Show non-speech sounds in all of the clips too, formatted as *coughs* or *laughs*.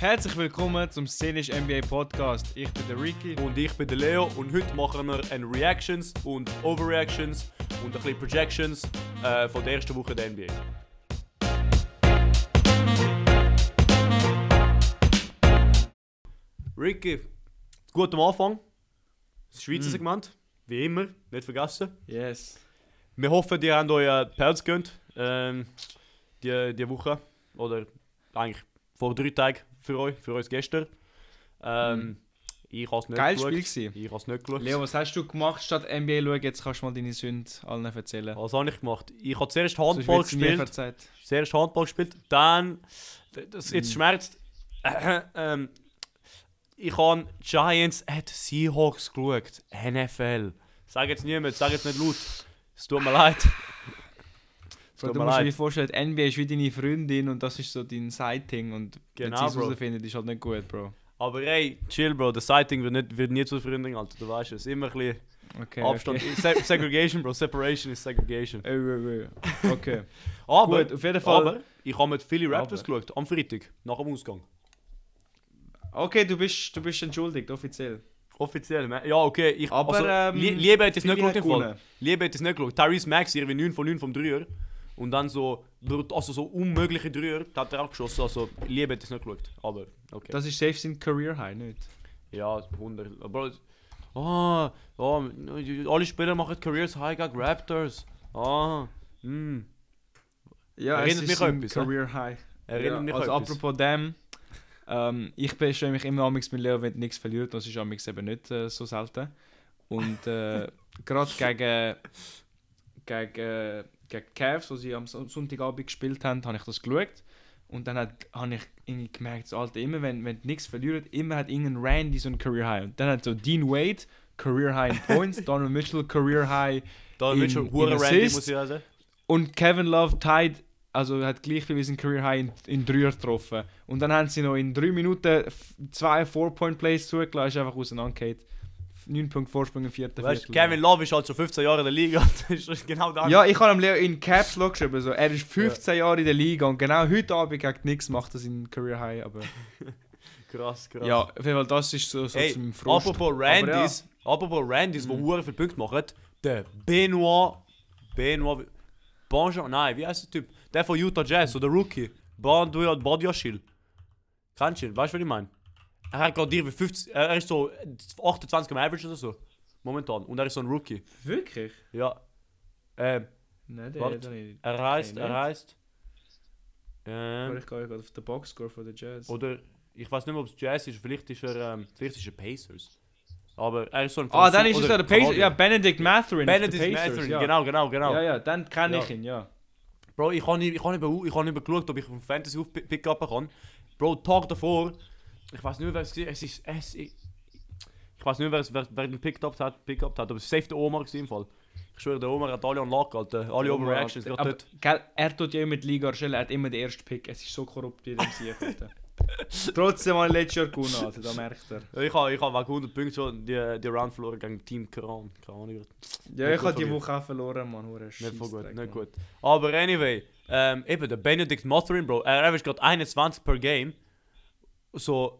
Herzlich willkommen zum Szenisch NBA Podcast. Ich bin der Ricky. Und ich bin der Leo und heute machen wir ein Reactions und Overreactions und ein bisschen Projections äh, von der ersten Woche der NBA. Ricky, gut am Anfang. Das Schweizer Segment, wie immer, nicht vergessen. Yes. Wir hoffen, ihr habt euch Pelz gönnt ähm, die, die Woche. Oder eigentlich vor drei Tagen für euch, für uns gestern. Ähm, Ich habe es nicht Geiles geschaut. Spiel gewesen. Ich habe nicht geschaut. Leo, was hast du gemacht statt NBA schauen? Jetzt kannst du mal deine Sünde allen erzählen. Was habe ich gemacht? Ich habe zuerst Handball gespielt. Zuerst Handball gespielt, dann. Das jetzt schmerzt. Äh, *coughs* ähm, ich habe Giants at Seahawks geschaut. NFL. Sag jetzt niemand, sag jetzt nicht laut. Es tut mir leid. Bro, du musst dir leid. vorstellen, NBA ist wie deine Freundin und das ist so dein Sighting und wenn Genau, sie es herausfindet, ist halt nicht gut, Bro. Aber ey, chill, Bro. Das Sighting wird, nicht, wird nie zu Freundin, Alter. Du weißt es. Immer ein bisschen Okay, Abstand. okay. Se Segregation, Bro. Separation ist Segregation. Okay. *laughs* Aber, Gut, auf jeden Fall. aber ich habe mit Philly Raptors Aber. geschaut. Am Freitag. Nach dem Ausgang. Okay, du bist, du bist entschuldigt, offiziell. Offiziell. Ja, okay. Ich, Aber, also, ähm, Lie- Liebe hat es nicht geschaut. Liebe hat es nicht geschaut. Tyrese Max, irgendwie 9 von 9 vom Dreier. Und dann so, also so unmögliche Dreier, da hat er auch geschossen. Also, Liebe hat es nicht geschaut. Aber, okay. Das ist safe sein Career High, nicht? ja, 100. Aber, ah, ah, alle Spieler machen Careers High gegen Raptors. Ah, hm. Ja, Erinnert mich an etwas, ne? Career High. Erinnert ja, mich also an etwas. apropos dem, ähm, ich beschwere mich immer amigs mit Leo, wenn nichts verliert, das ist amigs eben nicht äh, so selten. Und äh, *laughs* gerade gegen, gegen, äh, gegen die Cavs, wo sie am Son- Sonntagabend gespielt haben, habe ich das geschaut. Und dann hat- habe ich irgendwie gemerkt, so, Alter, immer wenn, wenn nichts verliert, immer hat irgendein Randy so ein Career High. Und dann hat so Dean Wade, Career High in *laughs* Points, Donald Mitchell, Career High Da in- schon in Randy, muss ich sagen. und Kevin Love tied, also hat gleich wie sein Career High in, in Dreier getroffen. Und dann haben sie noch in drei Minuten zwei Four-Point-Plays zugelassen, ist einfach auseinandergefallen. 9 Punkte Vorsprung im vierten Weißt, Viertel. Kevin Love ist halt schon 15 Jahre in der Liga. *laughs* das ist genau das. Ja, ich habe am Leo in Caps Lock geschrieben, so, er ist 15 Jahre in der Liga und genau heute Abend gegen nichts macht er seinen Career High. Aber *laughs* Krass, krass. ja, auf jeden Fall, das ist so, so Hey, zum Frust. apropos Randys, apropos Randys, die hure viel Punkte machen, der Benoit, Benoit, Benjamin, nein, wie heißt der Typ? Der von Utah Jazz, so der Rookie, Badiashil. Badiashil. Kennst du ihn? Weißt du, was ich meine? Er hat gerade irgendwie 50, er ist so 28 am Average oder so, momentan. Und er ist so ein Rookie. Wirklich? Ja. Ähm, Nein, der Warte. nicht. er heißt, er heißt, ähm, ich gehe gerade auf den Boxscore von den Jazz. oder, ich weiß nicht mehr, ob es Jazz ist, vielleicht ist er, ähm, vielleicht ist er Pacers. Aber er ist so ein Ah, dann ist es der Pacers. Ja, Benedict den Benedict Pacers, Mathurin, ja. genau, genau, genau. Ja, ja, dann kenne Ja. ich ihn, ja. Bro, ich habe nicht, ich hab nicht, ich hab nicht geschaut, ob ich auf Fantasy auf Pickup kann. Bro, Tag davor, ich weiß nicht wer es war. Es ist, es, ich, ich weiß nicht wer, es- wer, wer den Pickup hat, Pickup hat, aber es war safe der Omar im Fall. Ich schwöre, der Omar hat alle an Lack, Alter. Alle Overreactions, gerade dort. gell, er tut ja immer die Liga erstellen, er hat immer den ersten Pick. Es ist so korrupt wie dem Sieg. Alter. *laughs* Trotzdem habe ich letztes Jahr gewonnen, Alter, da merkt er. Ich habe ich hab wegen 100 Punkten schon die, die Round verloren gegen Team Karan. Keine Ahnung. Ja, Nicht ich habe die. Woche auch verloren, Mann. Hure Nicht voll gut, nicht gut. Aber anyway, ähm, eben der Benedict Mathurin, Bro, er average gerade 21 per Game. So,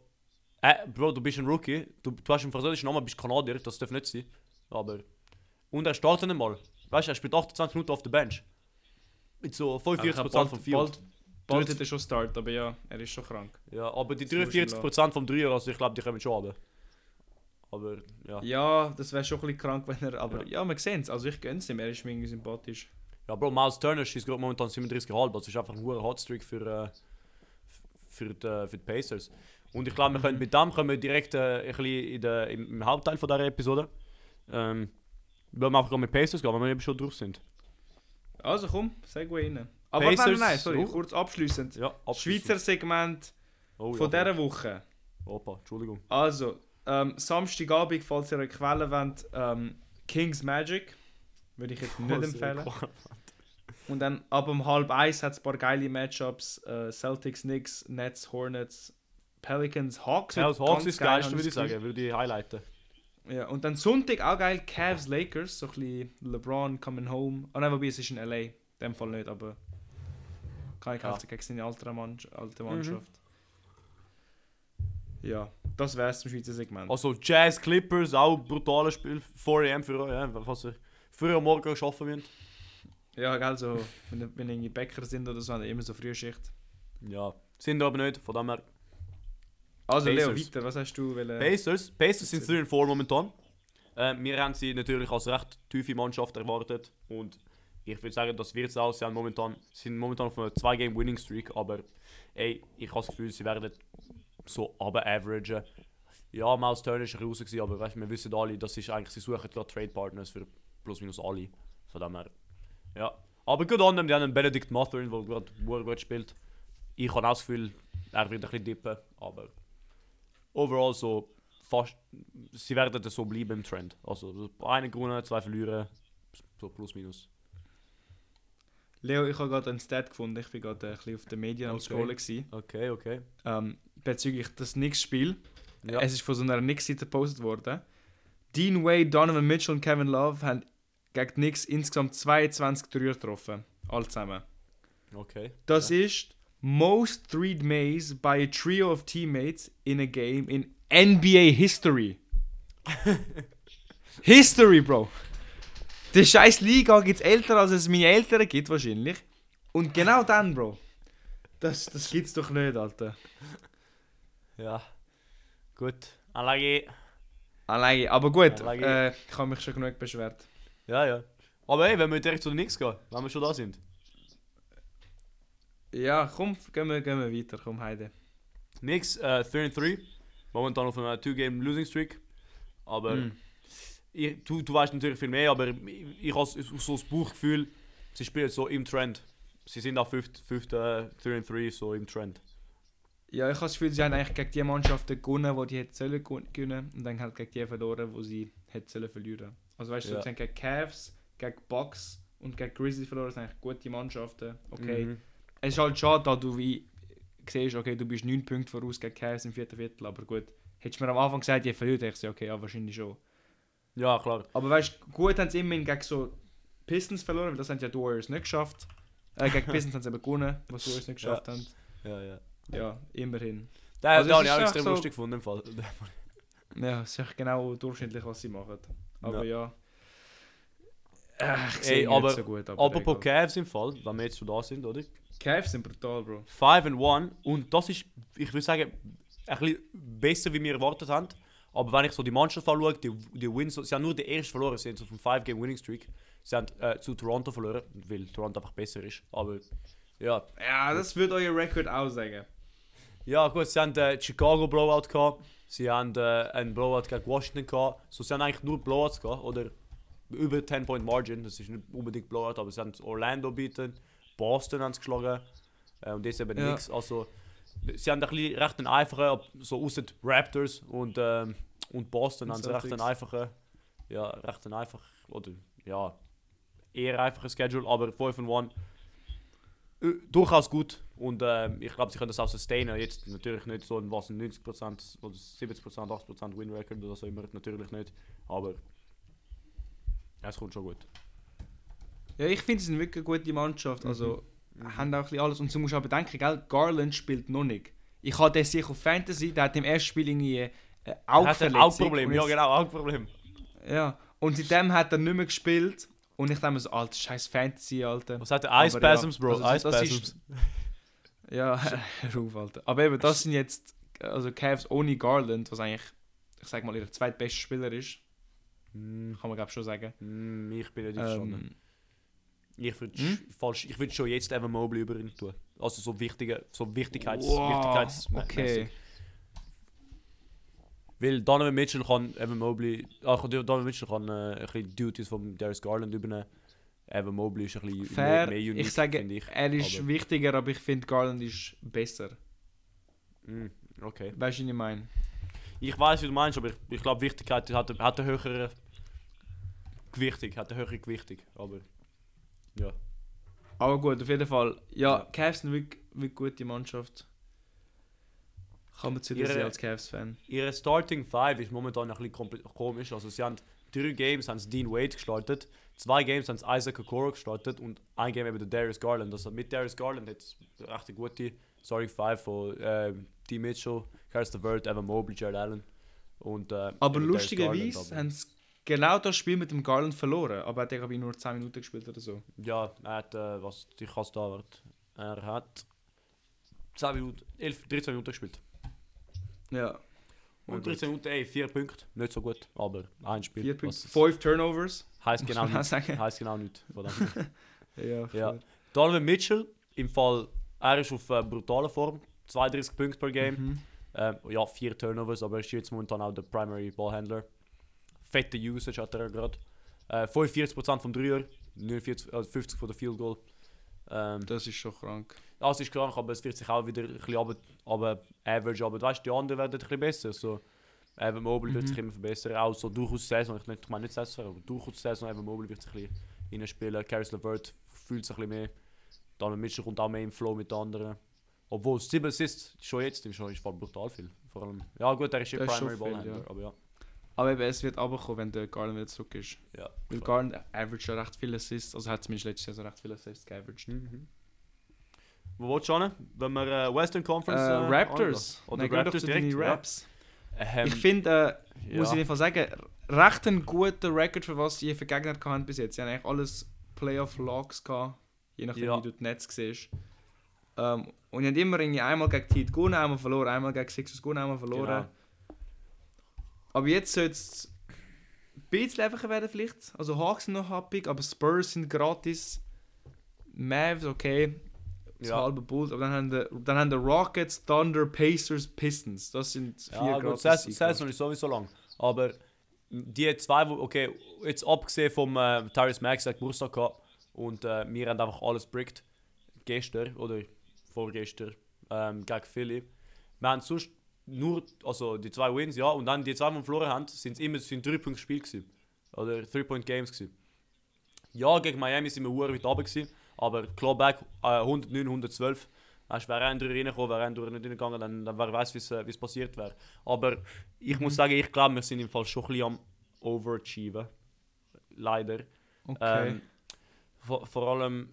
äh, Bro, du bist ein Rookie, du, du hast einen französischen Namen, bist Kanadier, das darf nicht sein. Aber, und er startet nicht mal. Weißt du, er spielt 28 Minuten auf der Bench. Mit so Aber ich 45% hab bald, vom Field. Bald, bald hat er schon Start, aber ja, er ist schon krank. Ja, aber die Das musst du 43% vom Dreier, also ich glaube, die kommen schon haben. Aber, ja. Ja, das wäre schon ein bisschen krank, wenn er. Aber ja, wir sehen es. Also ich gönn's ihm, er ist mir irgendwie sympathisch. Ja, Bro, Miles Turner gerade momentan 37,5. Das ist einfach ein hoher Hotstreak für, äh, für, die, für die Pacers. Und ich glaube, wir können mit dem können wir direkt äh, ein bisschen in der, im, Hauptteil von dieser Episode. Ähm, wollen wir einfach mit Pacers gehen, wenn wir eben schon drauf sind. Also komm, Segway rein. Aber Pacers, nein, nein, sorry, oh. kurz abschließend. Ja, Schweizer Segment oh, von ja, dieser Woche. Opa, Entschuldigung. Also, ähm, Samstagabend, falls ihr eine Quelle wollt, ähm, Kings Magic. Würde ich jetzt nicht Oh, empfehlen. Und dann ab um halb eins hat es ein paar geile Matchups. Äh, Celtics, Knicks, Nets, Hornets, Pelicans, Hawks. Ja, das Hawks ganz ist geil, würde ich sagen, würde ich highlighten. Ja, und dann Sonntag auch geil, Cavs, Lakers. So ein bisschen LeBron coming home. Ah nein, wobei es ist in L.A. In dem Fall nicht, aber kann ich Ja. halt gegen seine alte, Mann alte Mhm. Mannschaft. Ja, das wär's zum Schweizer Segment. Also Jazz Clippers, auch brutales Spiel. 4 am für euch, ja, was ihr früher am Morgen arbeiten müsst. Ja, gell, so, wenn, wenn irgendwie Bäcker sind oder so, haben die immer so frühe Schicht. Ja, sind aber nicht, von dem her. Also Leo, weiter, was hast du wollen? Pacers, Pacers sind 3 4 momentan. Äh, wir haben sie natürlich als recht tiefe Mannschaft erwartet und ich würde sagen, das wird es auch. Sie haben momentan, sind momentan auf einer 2-Game-Winning-Streak, aber ey, ich habe das Gefühl, sie werden so aber averagen. Ja, Miles Turner ist raus, gewesen, aber weißt, wir wissen alle, das ist eigentlich, sie suchen gerade Trade-Partners für plus minus alle. Von dem her. Ja. Aber gut an dem, die haben einen Benedict Mathurin, der gerade gut spielt. Ich habe auch das Gefühl, er wird ein bisschen dippen, aber overall so fast, sie werden so bleiben im Trend. Also eine gewonnen, zwei verlieren, so plus minus. Leo, ich habe gerade einen Stat gefunden, ich bin gerade äh, ein bisschen auf den Medien am Okay. Scrollen gewesen. Okay, okay. Ähm, bezüglich des Knicks-Spiel. Ja. Es ist von so einer Knicks-Seite gepostet worden. Dean Wade, Donovan Mitchell und Kevin Love haben gegen die Knicks insgesamt 22 Dreier getroffen. Alle zusammen. okay. Das ist most threed mays by a trio of teammates in a game in NBA history. *laughs* history, Bro. Die scheiß Liga gibt's älter, als es meine Eltern gibt wahrscheinlich. Und genau dann, Bro. Das, das gibt's doch nicht, Alter. Ja. Gut. Anlage. Allein, aber gut, Allein- äh, ich habe mich schon genug beschwert. Ja, ja. Aber hey, wenn wir direkt zu den Knicks gehen, wenn wir schon da sind. Ja, komm, gehen wir, gehen wir weiter, komm, Heide. Knicks, äh, 3-3. Momentan auf einer 2-Game-Losing-Streak. Aber Mm. ich, du, du weißt natürlich viel mehr, aber ich, ich habe so das Bauchgefühl, sie spielen so im Trend. Sie sind auch 5. 5. 3-3 so im Trend. Ja, ich habe das Gefühl, sie haben eigentlich gegen die Mannschaften gewonnen, die die hätten sollen gewinnen und dann halt gegen die verloren, die sie hätten sollen verlieren. Also weißt du, Ja. sie haben gegen Cavs, gegen Bucks und gegen Grizzlies verloren, das sind eigentlich gute Mannschaften. Okay. Mhm. Es ist halt schade, da du wie siehst, okay, du bist 9 Punkte voraus gegen Cavs im vierten Viertel, aber gut. Hättest du mir am Anfang gesagt, ihr verliert, hätte ich gesagt, okay, ja, wahrscheinlich schon. Ja, klar. Aber weißt du, gut haben sie immerhin gegen so Pistons verloren, weil das haben ja die Warriors nicht geschafft. Äh, gegen *laughs* Pistons haben sie eben gewonnen, was die Warriors nicht geschafft haben. Ja, ja. Ja, immerhin. Den, Also habe ich auch extrem so- lustig gefunden im Fall. *laughs* Ja, es ist echt genau durchschnittlich, was sie machen. Aber ja. Ich Ey, aber- nicht so gut. Aber Apropos egal. Cavs im Fall, wenn wir jetzt schon da sind, oder? Cavs sind brutal, Bro. 5 and 1 und das ist, ich würde sagen, ein bisschen besser, wie wir erwartet haben. Aber wenn ich so die Mannschaft anschaue, die, die Wins, sie haben nur die erste verloren, sie sind so vom 5-Game-Winning-Streak. Sie haben äh, zu Toronto verloren, weil Toronto einfach besser ist. Aber ja, Ja, das würde euer Rekord auch sagen. ja gut, sie haben äh, Chicago Blowout gehabt, sie haben äh, einen Blowout gegen Washington gehabt. So, sie haben eigentlich nur Blowouts gehabt, oder über 10 Point Margin, das ist nicht unbedingt Blowout, aber sie haben Orlando bieten, Boston haben sie geschlagen äh, und jetzt eben Ja. nichts. Also, sie haben ein bisschen recht einen einfachen, so außer Raptors und, ähm, und Boston Und haben sie recht einen einfachen, ja, recht einen einfach, oder ja, eher einfachen Schedule, aber 5 and 1 äh, durchaus gut und ähm, ich glaube, sie können das auch sustainen. Jetzt natürlich nicht so ein was ein 90% oder 70%, 80% Win Record oder so immer, natürlich nicht, aber es kommt schon gut. Ja, ich finde, sie sind wirklich eine gute Mannschaft. Also, Mhm. haben auch ein bisschen alles. Und du musst auch bedenken, gell? Garland spielt noch nicht. Ich habe den sicher auf Fantasy, der hat im ersten Spiel irgendwie äh, Er Augenverletzung. Augenproblem, ja genau, Augenproblem. Ja, und seitdem hat er nicht mehr gespielt. Und ich denke mir so, alter, scheiß Fantasy, Alter. Was hat der? Aber Ice Spasms, ja, Bro, also das- Ice das ist- Spasms. Ja, *laughs* hör auf, Alter. Aber eben, das sind jetzt, also Cavs ohne Garland, was eigentlich, ich sag mal, ihr zweitbester Spieler ist. Hm, Kann man, glaube ich, schon sagen. hm, ich bin nicht einverstanden. Ähm, Ich würde Hm? falsch, ich würde schon jetzt Evan Mobley über ihn tun. Also so wichtige, so Wichtigkeits, wow, Wichtigkeits okay. Weil Donovan Mitchell kann Evan Mobley, ah, Donovan Mitchell kann äh, ein bisschen Duties von Darius Garland übernehmen. Evan Mobley ist ein bisschen Fair, mehr, mehr unique, ich sage, ich. er ist aber- wichtiger, aber ich finde Garland ist besser. Hm, okay. Weißt du, was ich meine? Ich weiß, wie du meinst, aber ich, ich glaube, Wichtigkeit hat, hat eine höhere Gewichtung, hat eine höhere Gewichtung. Aber ja. Aber gut, auf jeden Fall. Ja, Ja. Cavs sind wirklich, wirklich gute Mannschaft. Kann man zu sehen als Cavs-Fan. Ihre Starting Five ist momentan ein bisschen komisch. Also sie haben drei Games haben sie Dean Wade gestartet, zwei Games haben sie Isaac Okoro gestartet und ein Game eben der Darius Garland. Also mit Darius Garland hat es echt eine gute Starting Five von ähm, T. Mitchell, Harris Word, Evan Mobley, Jared Allen. Und, äh, Aber lustigerweise haben sie genau das Spiel mit dem Garland verloren. Aber er hat glaube ich nur 10 Minuten gespielt oder so. Ja, er hat, äh, was, ich da wird. Er hat 10 Minuten, 11, 13 Minuten gespielt. Ja. Und 13 Minuten, ey, 4 Punkte. Nicht so gut, aber ein Spiel. Vier Punkte. was- Fünf Turnovers. Heißt genau nichts. Heißt genau nichts. *laughs* Ja, Ja. Donovan Mitchell, im Fall, er ist auf äh, brutaler Form. 32 Punkte per Game. Mhm. Ähm, ja, 4 Turnovers, aber er ist jetzt momentan auch der Primary Ballhandler. Fette Usage hat er gerade. Äh, 45% vom Dreier, 49, also 50 von der Field Goal. Ähm, Das ist schon krank. das ist krank, aber es wird sich auch wieder ein bisschen aber, aber average. Aber weißt, die anderen werden ein bisschen besser. So, Evan Mobley wird Mhm. sich immer verbessern. Auch so durchaus Saison, ich, nicht, ich meine nicht Saison, aber durchaus Saison, Evan Mobley wird sich ein bisschen reinspielen. Caris LeVert fühlt sich ein bisschen mehr. Dann Mitchell kommt auch mehr im Flow mit den anderen. Obwohl 7 Assists schon jetzt ist schon ist brutal viel. Vor allem, ja gut, er ist ja Primary Ballhandler, ja. aber ja. Aber eben, es wird runterkommen, wenn der Garland wieder zurück ist. ja. Weil Garland average ja recht viele Assists. Also hat zumindest letztes Jahr so recht viele Assists geaveraged. Mhm. Wo willst du hin? Wenn wir äh, Western Äh, Conference. äh, Raptors. angehen? Oder Nein, Raptors direkt? Raps. Ja. Ähm, Ich finde, äh, muss ich ja. einfach sagen, recht ein guter Record für was sie für Gegner hatten bis jetzt. Sie haben eigentlich alles Playoff-Logs gehabt, je nachdem Ja. wie du die Netz siehst. Ähm, und sie haben immer irgendwie einmal gegen Heat gewonnen, einmal verloren, einmal gegen Sixers gewonnen, einmal verloren. Genau. Aber jetzt soll es ein bisschen einfacher werden vielleicht. Also Hawks sind noch happig, aber Spurs sind gratis. Mavs, okay. Das Ja. halbe Bulls. Aber dann haben, die, dann haben die Rockets, Thunder, Pacers, Pistons. Das sind vier Ja, gut, gratis. Saison Siege. Saison ist sowieso lang. Aber die zwei, wo, okay, jetzt abgesehen vom äh, Tyrese Max, der Geburtstag gehabt und äh, wir haben einfach alles brickt. Gestern oder vorgestern ähm, gegen Philly. Wir haben sonst nur, also die zwei Wins, ja, und dann die zwei, die wir verloren haben, sind immer sind drei Punkte Spiel gewesen. Oder three Point Games gewesen. Ja, gegen Miami sind wir hure weit runter gewesen, aber Clawback äh, 109, 112. Weißt, wäre einer reingekommen, wäre einer nicht reingegangen, dann, dann wer weiß, wie es passiert wäre. Aber ich muss sagen, ich glaube, wir sind im Fall schon ein bisschen am Overachieven. Leider. Okay. Ähm, vor, vor allem,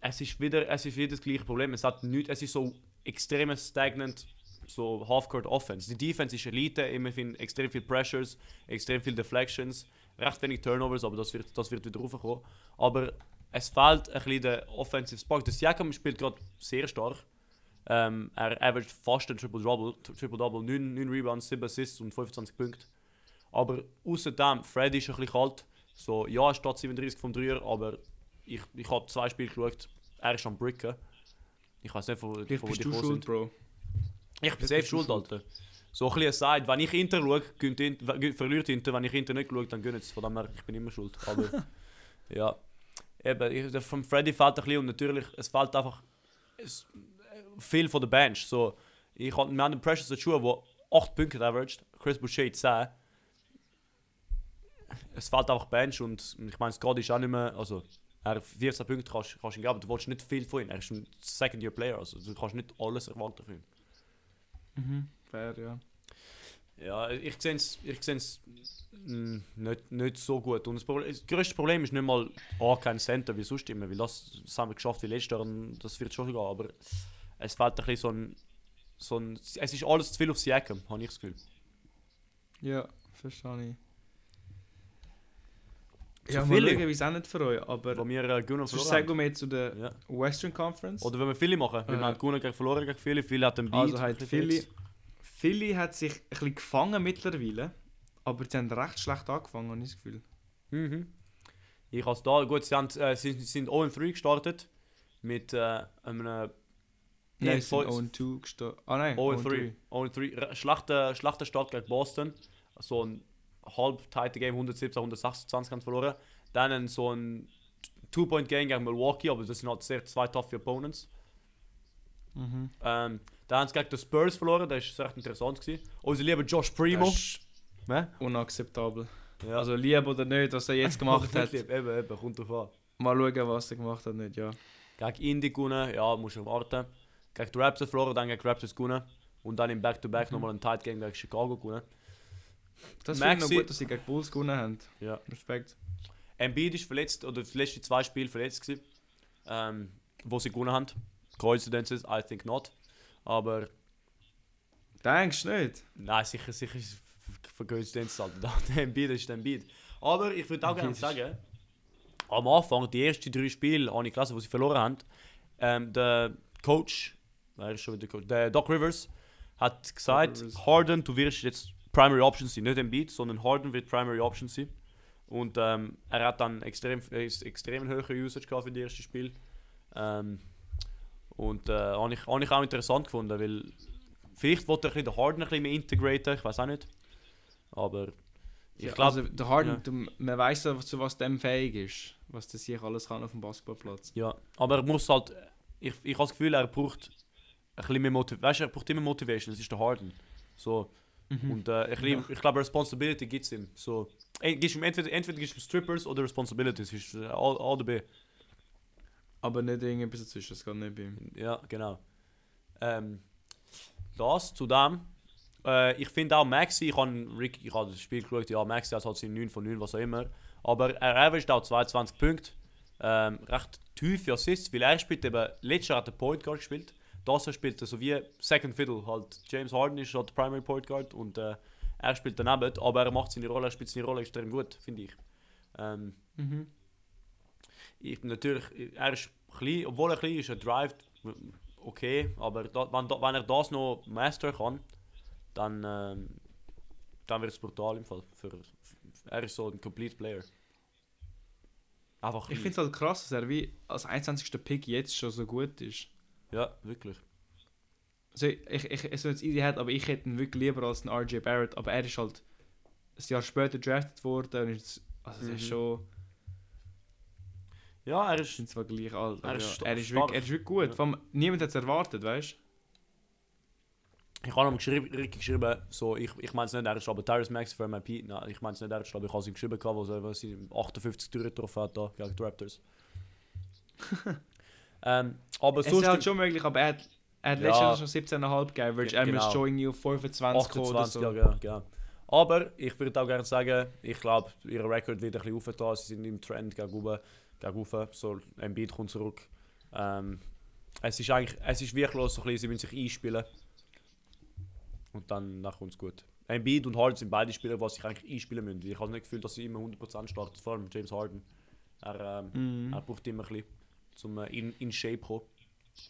es ist, wieder, es ist wieder das gleiche Problem. Es, hat nicht, es ist so extrem stagnant, so Half-Court Offense. Die Defense ist Elite, immer viel, extrem viel Pressures, extrem viel Deflections, recht wenig Turnovers, aber das wird, das wird wieder raufkommen. Aber es fehlt ein bisschen der Offensive Spark. Der Siakam spielt gerade sehr stark. Ähm, er averaged fast ein Triple-Double, Triple-Double 9, 9 Rebounds, 7 Assists und 25 Punkte. Aber außerdem, Freddy ist ein bisschen kalt. So, ja, er steht 37 vom Dreier, aber ich, ich habe zwei Spiele geschaut. Er ist am Bricken. Ich weiß nicht, von Vielleicht wo bist die du schuld, sind. Bro. Ich bin du schuld. Alter. So ein bisschen Side. Wenn ich Inter schaue, gönnt- verliert Inter. Wenn ich Inter nicht schaue, dann gönnt es. Von dem her, ich bin immer schuld. Aber *laughs* ja. Eben, ich, von Freddy fehlt ein bisschen und natürlich, es fehlt einfach es, äh, viel von der Bench. So, ich wir haben den Precious Achua, der 8 Punkte averaged, Chris Boucher 10. Es fehlt einfach Bench und ich meine, Scott ist auch nicht mehr, also er hat 14 Punkte kannst, kannst ihm geben, aber du willst nicht viel von ihm. Er ist ein Second-Year-Player, also du kannst nicht alles erwarten von ihm. Mhm. Fair, ja. Ja, ich sehe es ich seh's, nicht, nicht so gut. Und das, Problem, das größte Problem ist nicht mal ah, kein Center wie sonst immer, weil das, das haben wir geschafft wie letztes Jahr und das wird schon gehen. Aber es fehlt ein bisschen so ein, so ein. Es ist alles zu viel auf Siakam, habe ich das Gefühl. Ja, verstehe ich. Mal viele. schauen, wie es auch nicht für euch, aber... Wo wir äh, gewonnen Sonst verloren sagen wir jetzt zu der. Ja. Western Conference. Oder wenn wir viele machen, weil Äh. wir haben gewonnen gegen verloren gegen viele, viele hat den Beat. also halt Philly... verletzt. Philly hat sich ein bisschen gefangen mittlerweile, aber sie haben recht schlecht angefangen, habe ich das Gefühl. Mhm. Ich habe da, gut, sie haben, äh, sie sind 0-3 gestartet mit äh, einem Nein, Nee, sie sind voll- 0-2 gestartet. Ah nein, 0-3. 0-3. Schlechter, schlechter Start gegen Boston. So ein halb tighte Game, 117, 126 haben verloren. Dann ein, so ein Two-Point-Game gegen Milwaukee, aber das sind halt sehr zwei toughe Opponents. Mhm. Ähm, dann haben sie gegen die Spurs verloren, das war recht interessant. Gewesen. Unser lieber Josh Primo. Ne? unakzeptabel. Ja. Also lieb oder nicht, was er jetzt *laughs* gemacht hat. Eben, eben, kommt drauf an. Mal schauen, was er gemacht hat, nicht, ja. Gegen Indy gewonnen, ja, muss ich warten. Gegen die Raptors verloren, dann gegen die Raptors gewonnen. Und dann im Back-to-Back Mhm. nochmal ein Tight Game gegen Chicago gewonnen. Das finde ich noch gut, dass sie gegen Bulls gewonnen haben. Ja. Respekt. Embiid ist verletzt, oder die letzten zwei Spiele verletzt gewesen, ähm, wo sie gewonnen haben. Coincidences, I think not. Aber Denkst du nicht? Nein, sicher, sicher ist es den halt. *laughs* Der Embiid ist der Embiid. Aber ich würde auch gerne sagen, am Anfang, die ersten drei Spiele, habe ich gelesen, wo sie verloren haben, ähm, der Coach, wer ist schon wieder der Coach, der Doc Rivers, hat gesagt. Harden, du wirst jetzt Primary Option sein, nicht Embiid, sondern Harden wird Primary Option sein. Und ähm, er hat dann extrem, äh, extrem hohe Usage gehabt für das erste Spiel. Ähm, und äh, habe ich, habe ich auch interessant gefunden, weil vielleicht wollte er ein bisschen den Harden ein bisschen mehr integraten, ich weiß auch nicht. Aber ich Ja, glaube, also, der Harden, ja. du, man weiß ja, zu was dem fähig ist. Was das hier alles kann auf dem Basketballplatz. ja, aber er muss halt, ich, ich habe das Gefühl, er braucht ein bisschen mehr Motivation, weißt du, er braucht immer Motivation, das ist der Harden. So, Mhm. und äh, ein bisschen, ich glaube, Responsibility gibt es ihm. So, gibst ihm entweder, entweder gibst du ihm Strippers oder Responsibilities, ist äh, all, all dabei. Aber nicht irgendetwas dazwischen, das geht nicht bei ihm. Ja, genau. Ähm, das zu dem. Äh, ich finde auch Maxi, ich habe Rick, ich habe das Spiel geschaut, ja, Maxi hat halt seine 9 von 9, was auch immer. Aber er averaged auch 22 Punkte. Ähm, recht tiefe Assists, weil er spielt eben, letztes Jahr hat er Point Guard gespielt. Das Jahr spielt er so wie Second Fiddle. Halt, James Harden ist halt der Primary Point Guard und äh, er spielt daneben, aber er macht seine Rolle, er spielt seine Rolle extrem gut, finde ich. Ähm, Mhm. ich bin natürlich, er ist klein, obwohl er klein ist, er drive okay, aber da, wenn, da, wenn er das noch master kann, dann, ähm, dann wird es brutal im Fall. Für, er ist so ein complete Player. Einfach Ich finde es halt krass, dass er wie als 21. Pick jetzt schon so gut ist. Ja, wirklich. Also ich, ich, jetzt easy hat, aber ich hätte ihn wirklich lieber als den RJ Barrett. Aber er ist halt ein Jahr später drafted worden und ist, also er ist Mhm. schon, Ja, er ist. sind zwar gleich alt, Er ist ja, er, ist wirklich, er ist wirklich gut. Ja. Allem, niemand hat es erwartet, weißt Ich habe ihm geschrieben, geschrieben, so, ich, ich meine es nicht, er ist aber Tyrus Max für MIP. Nein, ich meine es nicht, er ist, aber ich habe es ihm geschrieben, gehabt, wo er wo sie 58 Türen getroffen hat da, gegen die Raptors. *laughs* ähm, aber Es sonst. ist halt schon möglich, aber er hat, er hat Ja. letztes Jahr schon 17,5 gegeben, weil Ge- er genau. irgendwie auf 25 kommen oder 28, so. ja, genau, genau. Aber ich würde auch gerne sagen, ich glaube, ihr Rekord wird ein bisschen aufgetan. Sie sind im Trend gegen oben, gegen oben. So, Embiid kommt zurück. Ähm, es ist eigentlich, es ist wirklich so ein bisschen, sie müssen sich einspielen. Und dann, kommt es gut. Embiid und Harden sind beide Spieler, die sich eigentlich einspielen müssen. Ich habe nicht das Gefühl, dass sie immer 100% starten, vor allem James Harden. Er, ähm, Mhm. er braucht immer ein bisschen, um äh, in, in Shape zu kommen.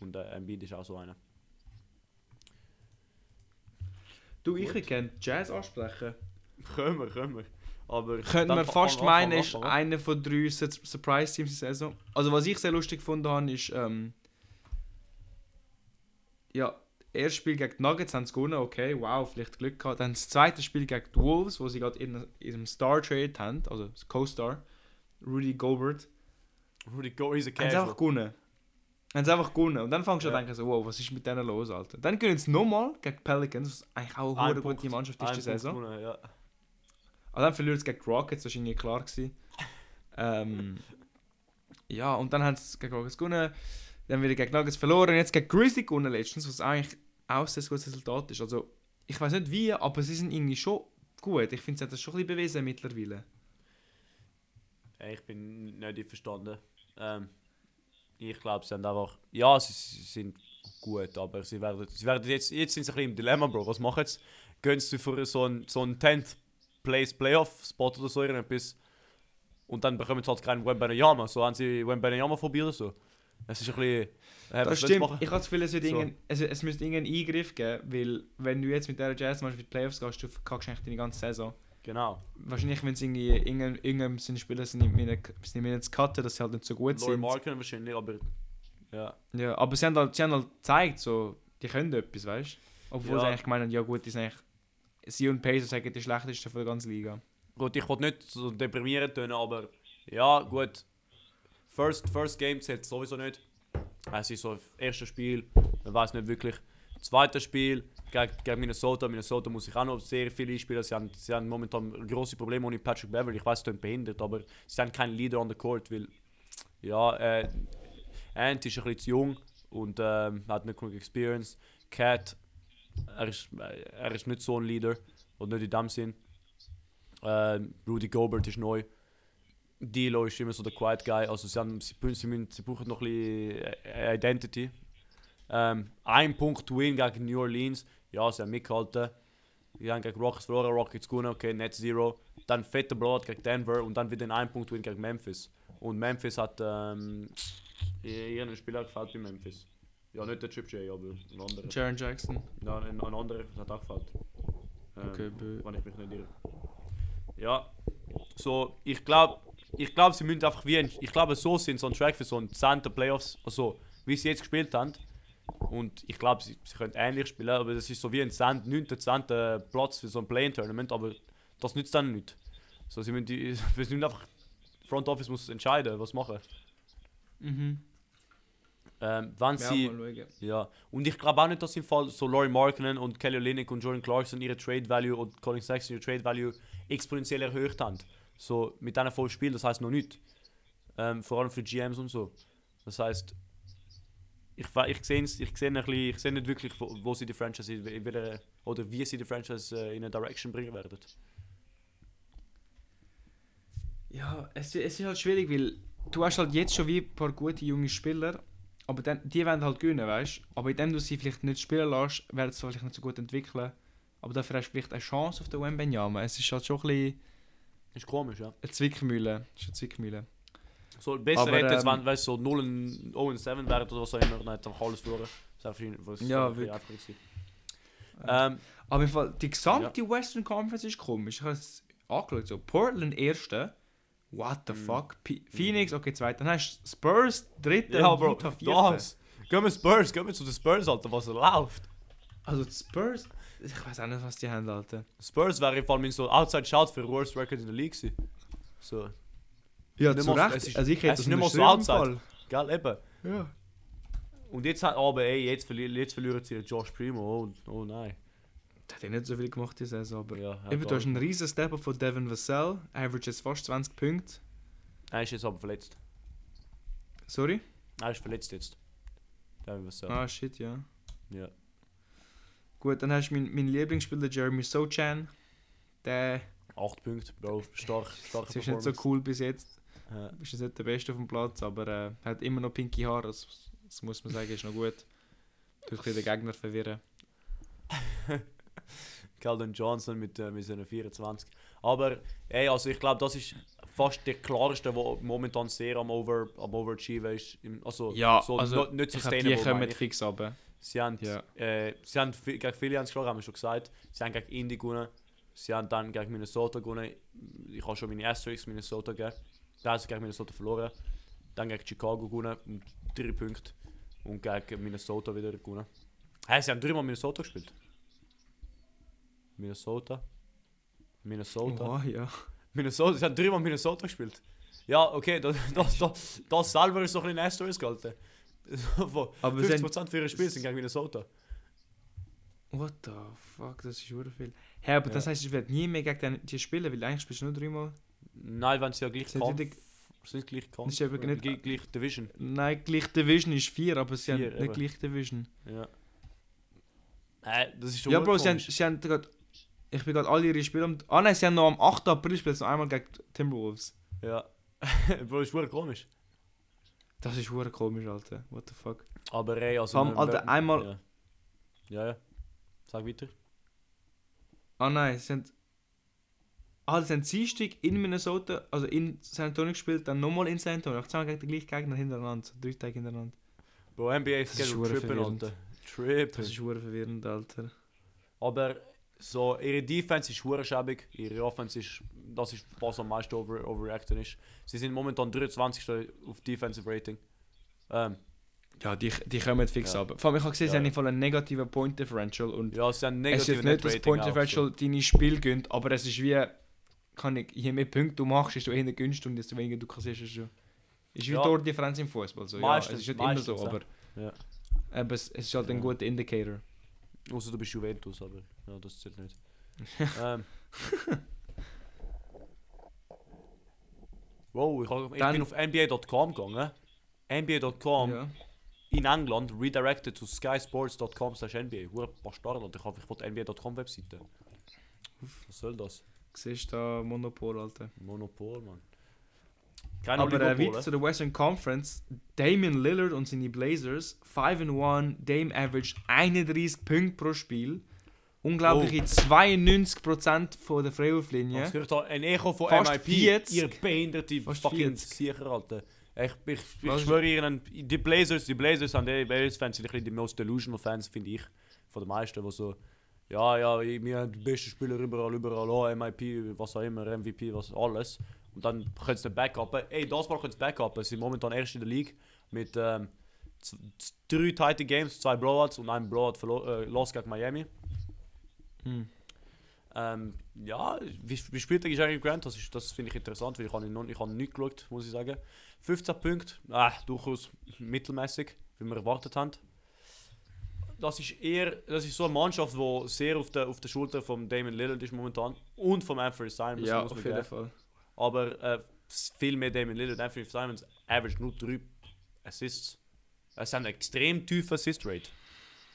Und äh, Embiid ist auch so einer. Du, ich kann Jazz ansprechen. Können wir, können wir. Aber Könnte man fast meinen, ist einer von drei Sur- Surprise-Teams dieser Saison. Also was ich sehr lustig gefunden habe, ist, ähm, ja, das erste Spiel gegen die Nuggets haben sie gewonnen, okay, wow, vielleicht Glück gehabt. Dann das zweite Spiel gegen die Wolves, wo sie gerade in, in einem Star-Trade haben, also Co-Star, Rudy Gobert, Rudy Go is a haben sie casual. einfach gewonnen. Haben sie einfach gewonnen. Und dann fängst du Ja. an zu denken, so, wow, was ist mit denen los, Alter. Dann gewinnen sie nochmal gegen Pelicans, was eigentlich auch eine Ein gute Mannschaft ist ein die Saison. gewonnen, ja. Aber dann verlieren sie gegen Rockets, das war irgendwie klar. Gewesen. Ähm, ja, und dann haben sie gegen Rockets gewonnen, dann wieder gegen Nuggets verloren, jetzt gegen Grizzly gewonnen letztens, was eigentlich auch ein sehr gutes Resultat ist. Also, ich weiß nicht wie, aber sie sind irgendwie schon gut. Ich finde, sie hat das schon ein bisschen bewiesen mittlerweile. Ey, Ich bin nicht einverstanden. Ähm, ich glaube, sie haben einfach. Ja, sie, sie sind gut, aber sie werden, sie werden jetzt, jetzt sind sie ein bisschen im Dilemma, Bro. Was machen sie? Gehen sie für so einen so einen 10th Place Playoff-Spot oder so irgendetwas und dann bekommen sie halt keinen Wembenyama. So haben sie Wembenyama vorbei oder so. Es ist ein bisschen. Äh, Das stimmt. machen? Ich habe das Gefühl, es, So. irgendein, es, es müsste irgendeinen Eingriff geben, weil wenn du jetzt mit dieser Jazz-Mannschaft in die Playoffs gehst, du verkackst eigentlich deine ganze Saison. Genau. Wahrscheinlich, wenn es irgendwie irgendein, irgendeinem seine Spieler sind nicht mehr, sind nicht mehr zu cutten, dass sie halt nicht so gut Laurie sind. Markin wahrscheinlich, aber. Ja. Ja, aber sie haben halt, sie haben halt gezeigt, so, die können etwas, weißt du? Obwohl Ja. sie eigentlich meinen, ja gut, die sind eigentlich, sie und Pacers sagen, die schlechtesten von der ganzen Liga. Gut, ich wollte nicht so deprimierend tönen, aber ja, gut. First, first Game zählt sowieso nicht. Es ist so das erste Spiel, man weiß nicht wirklich. Zweites Spiel gegen, Minnesota. Minnesota muss sich auch noch sehr viel einspielen. Sie haben, sie haben momentan große Probleme ohne Patrick Beverly. Ich weiß, es ist behindert, aber sie haben keinen Leader on the court, weil ja, äh, Ant ist ein bisschen zu jung und ähm, hat nicht genug Experience. Cat, er ist, äh, er ist nicht so ein Leader und nicht in dem Sinn. Ähm, Rudy Gobert ist neu. Dilo ist immer so der Quiet Guy. Also sie, haben, sie, sie, müssen, sie brauchen noch ein bisschen äh, Identity. Ähm, ein Punkt Win gegen New Orleans. Ja, sie haben mitgehalten. Die haben gegen Rockets verloren, Rockets gewonnen, okay, Net Zero. Dann fetter Blowout gegen Denver und dann wieder ein Punkt Win gegen Memphis. Und Memphis hat ähm, ihren Spieler gefällt bei Memphis. Ja, nicht der Chip J, aber ein anderer. Jaron Jackson. Ja, ein, ein anderer hat auch gefällt. Ähm, Okay, wenn ich mich nicht irre. Ja, so, ich glaube, ich glaube, sie müssen einfach wie ein, ich glaube, so sind so ein Track für so ein 10. Playoffs, also wie sie jetzt gespielt haben. Und ich glaube, sie, sie können ähnlich spielen, aber das ist so wie ein 10., 9., 10. Platz für so ein Play-In-Tournament, aber das nützt dann nicht. So, sie müssen, die, *laughs* sie müssen einfach, Front Office muss entscheiden, was machen. Mhm. Ähm, wenn Ja, sie, ja, und ich glaube auch nicht, dass im Fall so Laurie Markkinen und Kelly Olynyk und Jordan Clarkson ihre Trade Value und Colin Sexton ihre Trade Value exponentiell erhöht haben. So mit diesen vollen Spielen, das heißt noch nicht. Ähm, vor allem für GMs und so. Das heißt, ich, ich sehe ich sehe ein bisschen, ich sehe nicht wirklich, wo, wo sie die Franchise in oder wie sie die Franchise äh, in eine Direction bringen werden. Ja, es, es ist halt schwierig, weil du hast halt jetzt schon wie ein paar gute junge Spieler, aber dann, die werden halt gewinnen, weißt du? Aber indem du sie vielleicht nicht spielen lässt, werden sie vielleicht nicht so gut entwickeln. Aber dafür hast du vielleicht eine Chance auf den Wembenyama. Es ist halt schon ein bisschen Ist komisch, ja. eine Zwickmühle. Ist eine Zwickmühle. So besser Aber, hätte es, ähm, wenn weißt, so 0 und 0 und 7 wären oder was immer, dann hätte einfach alles verloren. Das wäre für ihn Ja, ja, wirklich. Ähm, Aber im Fall, die gesamte Western Conference ist komisch. Ich habe es angeschaut. So, Portland erste. What the Mhm. fuck? P Phoenix, okay, zweite. Dann hast du Spurs, dritte. ja, Bro, Utah, das. Gehen wir Spurs, gehen wir zu den Spurs, Alter, was läuft. Also die Spurs, ich weiß auch nicht, was die haben, Alter. Spurs wäre im Fall mein so Outside Shout für Worst Record in der League gewesen. So, Ja, zu Recht. es ist- also ich hätte es das ist nicht mal so outside. gell, eben. Ja. Und jetzt hat aber, ey, jetzt, verli jetzt verlieren sie Josh Primo, oh, oh nein. Der hat ja nicht so viel gemacht diese Saison, aber... Ja, Eben, du hast einen riesen Step von Devin Vassell, averages fast 20 Punkte. Er ist jetzt aber verletzt. Sorry? Er ist verletzt jetzt. Devin Vassell. Ah, shit, ja. Ja. Gut, dann hast du meinen mein Lieblingsspieler Jeremy Sochan. Der 8 Punkte, Bro, stark, starke das ist nicht so cool bis jetzt. Ja. Ist jetzt nicht der Beste auf dem Platz, aber äh, hat immer noch pinke Haare. Das, das muss man sagen, ist noch gut. Tut den Gegner verwirren. *laughs* Calvin Johnson mit, äh, mit seinen 24. Aber ey, also ich glaube, das ist fast der klarste, der momentan sehr am, Over, am Overachieven ist. Also, Ja, so also not- nicht ich glaub, die sustainable. kommen fix runter. Sie haben, Ja. äh, sie haben gegen Philly haben geschlagen, haben wir schon gesagt. Sie haben gegen Indy gewonnen. Sie haben dann gegen Minnesota gewonnen. Ich habe schon meine Asterisks Minnesota gegeben. Da haben sie gegen Minnesota verloren. Dann gegen Chicago gewonnen mit 3 Punkten. Und gegen Minnesota wieder gewonnen. Hey, sie haben dreimal Minnesota gespielt. Minnesota. Minnesota. Oh, ja. Minnesota. Sie haben dreimal Minnesota gespielt. Ja, okay, das, *laughs* das, das, das selber ist doch ein Asterisk, Alter. Von Aber sie haben, 50% für ihre Spiele sind gegen Minnesota. What the fuck, das ist schon viel. Hä, aber das Ja. heißt, ich werde nie mehr gegen die spielen, weil eigentlich spielst du nur dreimal. Nein, wenn sie ja gleich Sind Kampf... Sind gleich Kampf... Ist eben nicht- gleich, gleich Division. Nein, gleich Division ist vier, aber sie Vier, haben nicht eben. gleich Division. Ja. Äh, das ist schon Ja, Bro, sie haben, sie haben grad, Ich bin gerade alle ihre Spiele am. Ah nein, sie haben noch am 8. April spielt noch einmal gegen Timberwolves. Ja. *laughs* Bro, ist wirklich komisch. Das ist hure komisch, Alter. What the fuck? Aber ey, also... Wir- Alter, einmal- Ja. ja, ja. Sag weiter. Ah nein, sie sind. Ah, sie haben Dienstag in Minnesota, also in San Antonio gespielt, dann nochmal in San Antonio. Zweimal gegen den gleichen Gegner hintereinander. so Drei Tage hintereinander. Bro, NBA Das ist Schedule trippen. Alter. Trippen. Das ist hure verwirrend, Alter. Aber so, ihre Defense ist hure schäbig, ihre Offense ist, das ist was am meisten over, overreacten ist. Sie sind momentan 23. auf Defensive Rating. Ähm, Ja, die, die kommen fix Ja. ab. Vor allem, ich habe gesehen, Ja, sie haben ja. im Fall einen negativen Point Differential und ja, sie haben es ist negative jetzt Net nicht das Rating Point Differential deine Spiel gönnt, aber es ist wie, kann ich, je mehr Punkte du machst, desto eher günstig und desto weniger du kassierst. Ist, schon- ist wie Ja. die Tordifferenz im Fußball. So. Ja, es ist nicht immer so, aber Ja. aber es, es ist halt ein guter Indicator. So. Außer du bist Juventus, aber ja, das zählt nicht. *laughs* ähm. Wow, ich, hab, ich Dann- bin auf NBA.com gegangen. NBA.com ja. in England redirected to skysports.com slash NBA. Hure Bastard, Alter. ich hoffe, ich wollte NBA.com Webseite. Was soll das? Siehst du da Monopol, Alter. Monopol, Mann. Kein Aber äh, weiter zu der Western Conference. Damian Lillard und seine Blazers 5 and 1, Dame average 31 Punkte pro Spiel. unglaubliche 92% von der Freiwurflinie. Es gehört da ein Echo von Fast MIP. 40. Ihr behinderte Fast fucking 40. Gesichter, Alter. Ich, ich, ich schwöre Ihnen, die Blazers, die Blazers sind die Blazers-Fans sind ein bisschen die most delusional Fans, finde ich. Von den meisten, die so, ja, ja, wir haben die besten Spieler überall, überall, oh, MIP, was auch immer, MVP, was alles. Und dann können sie den Backupen. Ey, das Mal können sie Backupen. Sie sind momentan erst in der League mit ähm, drei tighte Games, zwei Blowouts und einem Blowout verlo- äh, los gegen Miami. Hm. Ähm, ja, wie, wie spielt der Jerry Grant? Das, ist- das finde ich interessant, weil ich habe ihn noch, ich ihn nicht geschaut, muss ich sagen. 15 Punkte, ah, durchaus mittelmäßig, wie wir erwartet haben. Das ist eher, das ist so eine Mannschaft, die sehr auf der, auf der Schulter von Damon Lillard ist momentan und von Anthony Simons, Ja, muss auf jeden geben. Fall. Aber äh, viel mehr Damon Lillard, Anthony Simons average nur 3 Assists. Es eine extrem tiefe Assist-Rate.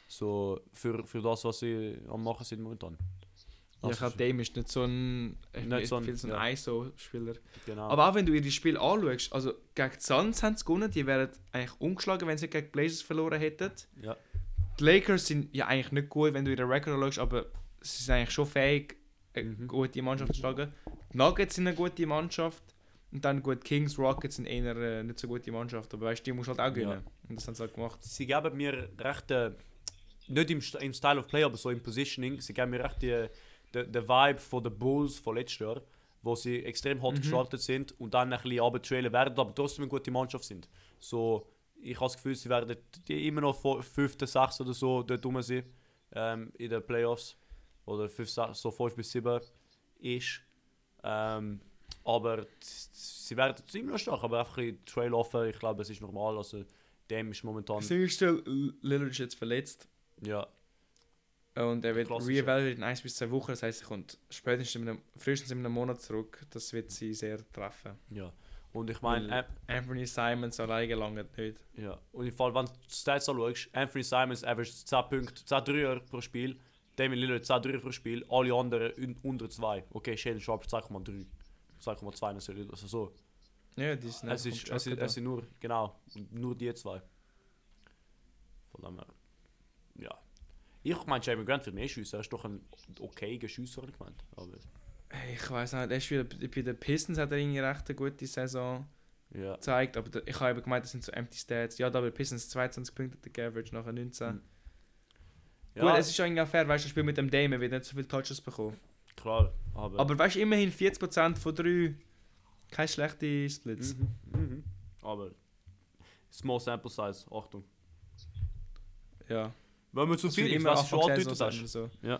So, für, für das, was sie am machen sind momentan. Ja, Das ich glaube, ist- Dame ist nicht so ein, Nicht so ein- viel so ein ja. ISO-Spieler. Genau. Aber auch wenn du ihre Spiel anschaust, also gegen die Suns haben sie gewonnen, die wären eigentlich ungeschlagen, wenn sie gegen Blazers verloren hätten. ja. Die Lakers sind ja eigentlich nicht gut, wenn du ihren Rekord anschaust, aber sie sind eigentlich schon fähig, eine Mhm. gute Mannschaft zu schlagen. Die Nuggets sind eine gute Mannschaft. Und dann gut, Kings, Rockets sind eher äh, nicht so gute Mannschaft. Aber weißt du, die musst du halt auch Ja. gewinnen. Und das haben sie halt gemacht. sie geben mir recht, äh, nicht im, St- im Style of Play, aber so im Positioning, sie geben mir recht die, die, die Vibe von den Bulls von letztes Jahr, wo sie extrem hot Mhm. gestartet sind und dann ein bisschen runtertrailen werden, aber trotzdem eine gute Mannschaft sind. So, ich habe das Gefühl, sie werden immer noch vor 5., 6. oder so dort rum sein ähm, in den Playoffs. Oder 5, 6, so 5 bis 7 ist. Ähm, aber sie werden immer noch stark, aber einfach ein Trail offen. Ich glaube, es ist normal. Also, dem ist momentan. Sicherstell, Lillard ist jetzt verletzt. Ja, Und er wird re-evaluated in 1 bis 2 Wochen. Das heisst, er kommt spätestens in einem, frühestens in einem Monat zurück. Das wird sie sehr treffen. ja. Und ich meine, äh, Anthony Simons alleine langt nicht. ja. Und im Fall, wenn du die Stats anschaust, Anthony Simons average 10 Punkte, 10 Dreier pro Spiel, Damien Lillard 10 Dreier pro Spiel, alle anderen un unter 2. Okay, Shane Sharp 2,3. 2,2 natürlich, also so. Ja, die sind Es, einfach ist, es, ist, es sind nur, genau, nur die zwei. Von dem her, ja. Ich meine, Jamie Grant wird mehr schiessen, er ist doch ein okayer Schüsser, habe ich gemeint. Aber, da. Ich weiß nicht, er ist wieder, bei den Pistons hat er irgendwie recht eine gute Saison ja. gezeigt. Aber ich habe eben gemeint, das sind so empty Stats. Ja, da bei Pistons 22 Punkte, der Average nachher 19. Mhm. Gut, es ist eigentlich auch fair, weißt du, Spiel mit dem Dame wird nicht so viele Touches bekommen. klar, aber... Aber weißt du, immerhin 40% von 3. Keine schlechte Splits. Mhm. Mhm. Aber small sample size, Achtung. Ja. Wenn wir zu viel immer was du schon angedeutet hast. so. Ja.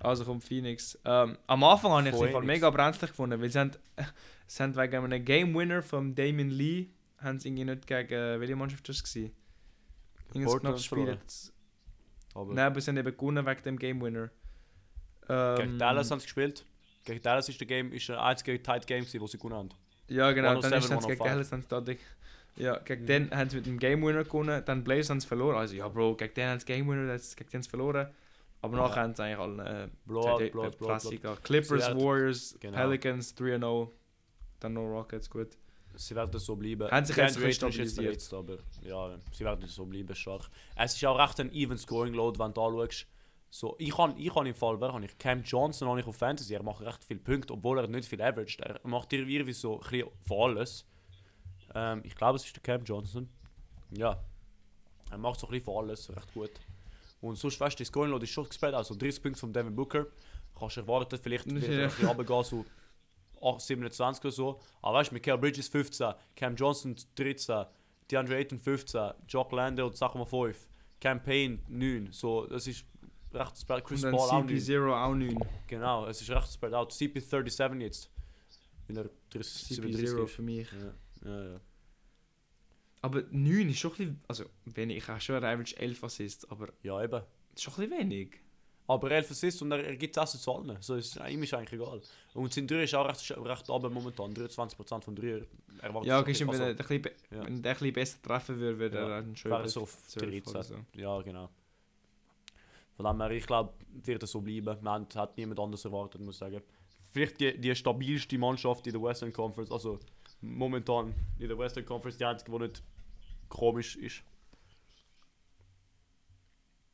Also kommt Phoenix. Ähm, am Anfang habe ich es Phoenix. mega brenzlig gefunden, weil sie haben, *laughs* sie haben wegen einem Game Winner von Damien Lee haben sie irgendwie nicht gegen äh, welche Mannschaft das war? Irgendwas Portland knapp verloren. gespielt. Aber Nein, aber sie haben eben gewonnen wegen dem Game Winner. Ähm, gegen Dallas haben sie gespielt. Gegen Dallas ist der Game ist der einzige Tight Game, wo sie gewonnen haben. Ja, genau. Dann 107, ist haben sie gegen 105. Dallas haben sie dadurch. Ja, gegen Mhm. den haben sie mit dem Game Winner gewonnen, dann Blazers haben sie verloren. Also ja, Bro, gegen den haben sie Game Winner, das- gegen den haben sie verloren. Aber Ja. nachher haben sie eigentlich alle äh, Blowout, Blowout, gehabt. Clippers, Sie hat- Warriors, Genau. Pelicans 3-0. Dann noch Rockets, gut. Sie werden so bleiben. Haben sich jetzt ist jetzt stabilisiert. verletzt, aber ja, sie werden so bleiben stark. Es ist auch recht ein even Scoring Load, wenn du anschaust. So, ich habe ich im Fall, wer habe ich? Cam Johnson habe ich auf Fantasy, er macht recht viele Punkte, obwohl er nicht viel averaged. Er macht irgendwie so ein bisschen von alles. Ähm, ich glaube, es ist der Cam Johnson. Ja. Er macht so ein bisschen von alles, recht gut. Und sonst weißt du, die Scoring Load ist schon gespannt, also 30 Punkte von Devin Booker. Kannst du erwarten, vielleicht wird er ein bisschen runtergehen, so 8, 27 oder so. Aber weißt du, Michael Bridges 15, Cam Johnson 13, DeAndre Ayton 15, Jock Landale sagen wir 5, Campaign 9. So, das ist recht spread. Chris Und Paul auch 9. CP0 auch 9. Genau, es ist recht out. CP37 jetzt. Wenn er 30, 37 CP0 ist. für mich. Ja, ja, ja. Aber 9 ist schon ein bisschen, also wenig. Ich habe schon Average 11 Assists, aber ja, eben. das ist schon ein bisschen wenig. Aber 11 Assists und er, er gibt es zu allen. So ist, ihm ist eigentlich egal. Und sein Dreier ist auch recht, recht runter momentan. 23% vom Dreier. Erwartet Ja, okay, stimmt, wenn er ein bisschen, be- ja. wenn der ein bisschen besser treffen würde, würde Ja. er dann schon Wäre so auf 12 oder 13. so. Ja, genau. Von dem her, ich glaube, wird es so bleiben. Man hat niemand anders erwartet, muss ich sagen. Vielleicht die, die stabilste Mannschaft in der Western Conference, also momentan in der Western Conference, die einzige, die nicht komisch ist.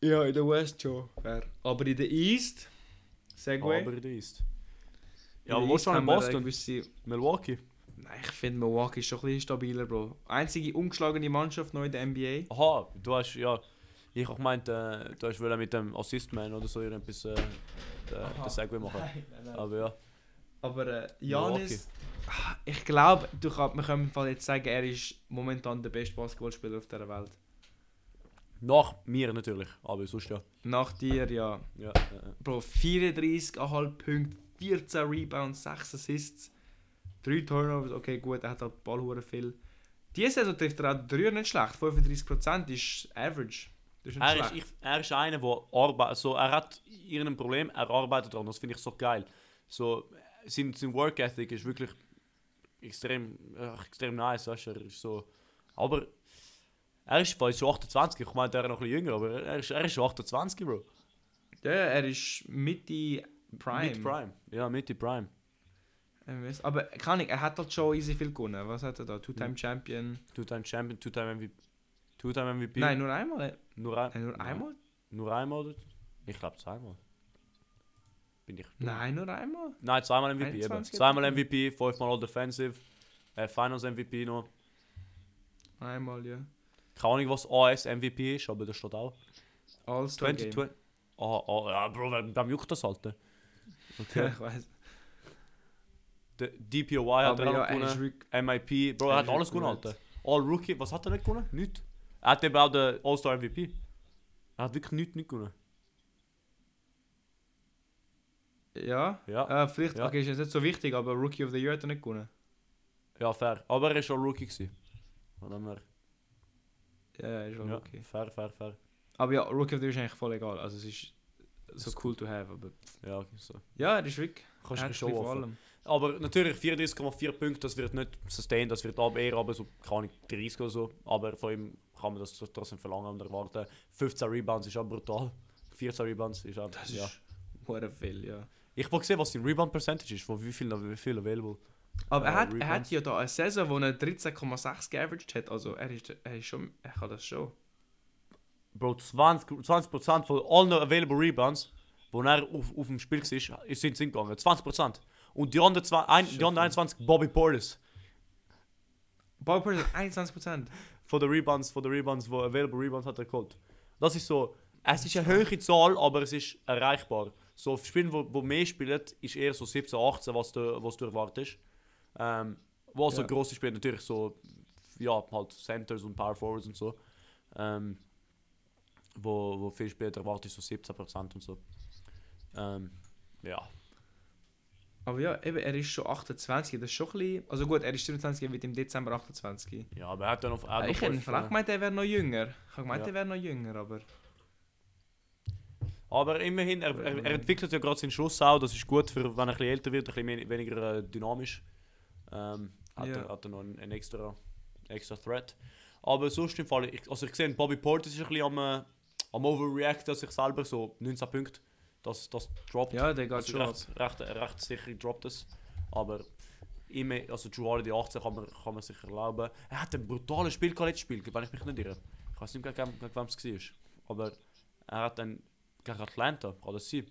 Ja, in der West schon. Fair. Aber in der East, Segway. Aber in der East. Ja, aber wo schon in Boston? gewisse- Milwaukee. Nein, ich finde Milwaukee ist schon ein bisschen stabiler, Bro. Einzige ungeschlagene Mannschaft noch in der NBA. Aha, du hast, ja... Ich auch gemeint, äh, du hast wollen mit dem Assist-Man oder so irgendetwas äh, den, den Segway machen. Nein, nein, nein. Aber ja. Aber äh, Janis, ich glaube, du kann, wir können im Fall jetzt sagen, er ist momentan der beste Basketballspieler auf dieser Welt. Nach mir natürlich, aber sonst ja. Nach dir, ja. ja äh, Bro, 34,5 Punkte, 14 Rebounds, 6 Assists, 3 Turnovers. Okay, gut, er hat halt Ball viel. Diese Saison trifft er auch den Dreier nicht schlecht. 35% ist average. Ist nicht er, ist, schlecht. ich, er ist einer, der arbeitet. So, er hat irgendein Problem, er arbeitet daran. Das finde ich so geil. So, sein, sein Work Ethic ist wirklich extrem, äh, extrem nice. Weißt, du, er ist so, aber er ist zwar schon 28, ich meine, er ist noch ein bisschen jünger, aber er ist, er ist schon 28, Bro. Ja, er ist Mitte Prime. Mit Prime. Ja, Mitte Prime. Weiss- Aber kann ich, er hat halt schon easy viel gewonnen. Was hat er da? Two-Time Champion? Two-Time Champion, Two-Time MVP. Two-Time MVP. Nein, nur einmal. nur, ein, Äh, nur einmal? Nur einmal? Ich glaube zweimal. Bin ich. Nein, nur einmal. Nein, zweimal MVP. Eben. 21 Zweimal MVP, fünfmal All Defensive, äh, Finals MVP noch. Einmal, ja. Keine Ahnung, was AS MVP ist, aber das steht auch. All-Star 20, Game. 20. Ah, ah, ja, Bro, wem, juckt das, Alter? Okay. *laughs* ich weiß. Der DPOY hat er ja, gewonnen. MIP, Bro, er hat alles gewonnen. Alter. All Rookie, was hat er nicht gewonnen? Nichts. Er hat eben auch den All-Star MVP. Er hat wirklich nichts nicht gewonnen. Ja? Ja, Äh, vielleicht, Ja. okay, ist jetzt nicht so wichtig, aber Rookie of the Year hat er nicht gewonnen. ja, fair. Aber er ist schon Rookie gewesen. Von dem her. Ja, ja, ist schon Ja, okay. fair, fair, fair. Aber ja, Rookie of the Year ist eigentlich voll egal. Also es ist so ist cool to have, aber... Ja, okay, so. Ja, er ist wirklich... Kannst er du schon offen. allem. Aber natürlich 34,4 Punkte, das wird nicht sustained, das wird eher aber so, keine Ahnung, 30 oder so. Aber von ihm kann man das trotzdem verlangen und erwarten. 15 Rebounds ist auch brutal. 14 Rebounds ist auch, Das ja. ist... Viel, ja. Ich wollte sehen, was sein Rebound Percentage ist, von wie viel, wie viel available. Aber Ja, er, hat, er hat ja da eine Saison, wo er 13,6 geaveraged hat. Also er ist, er ist schon... Er kann das schon. Bro, 20%, 20% von allen available Rebounds, wo er auf, auf dem Spiel war, sind, sind gegangen. 20%. Und die anderen, zwei, ein, die anderen 21 Bobby Portis. Ballport hat 21%. *laughs* von den Rebounds, von den Rebounds, wo available Rebounds hat er geholt. Das ist so, es ist eine hohe Zahl, aber es ist erreichbar. So auf Spielen, wo, wo mehr spielen, ist eher so 17, 18, was du, was du erwartest. Ähm, wo so Ja. grosse Spiele natürlich so, ja, halt Centers und Power Forwards und so. Ähm, wo, wo viel später erwartest, so 17% und so. Ähm, ja. Aber ja, eben, er ist schon 28. Das ist schon ein bisschen... Also gut, er ist 27, er wird im Dezember 28. Ja, aber er hat dann auf. Er hat ich hätte vielleicht äh, gemeint, er wäre noch jünger. Ich habe gemeint, Ja. er wäre noch jünger, aber... Aber immerhin, er, er, er entwickelt ja gerade seinen Schuss auch. Das ist gut, für, wenn er ein bisschen älter wird, ein bisschen mehr- weniger äh, dynamisch. Ähm, hat, Ja. er, hat er noch einen, einen extra, extra Threat. Aber sonst im Fall, ich, also ich sehe, Bobby Portis ist ein bisschen am, äh, am Overreact an sich selber, so 19 Punkte. Das, das droppt. Ja, der geht also schon recht, recht, recht sicher droppt es. Aber immer, also Drew Holiday 18 kann man, kann man sich erlauben. Er hat ein brutales Spiel gehabt, letztes Spiel, wenn ich mich nicht irre. Ich weiß nicht, gegen, wem es war. Aber er hat dann gegen Atlanta, das sein?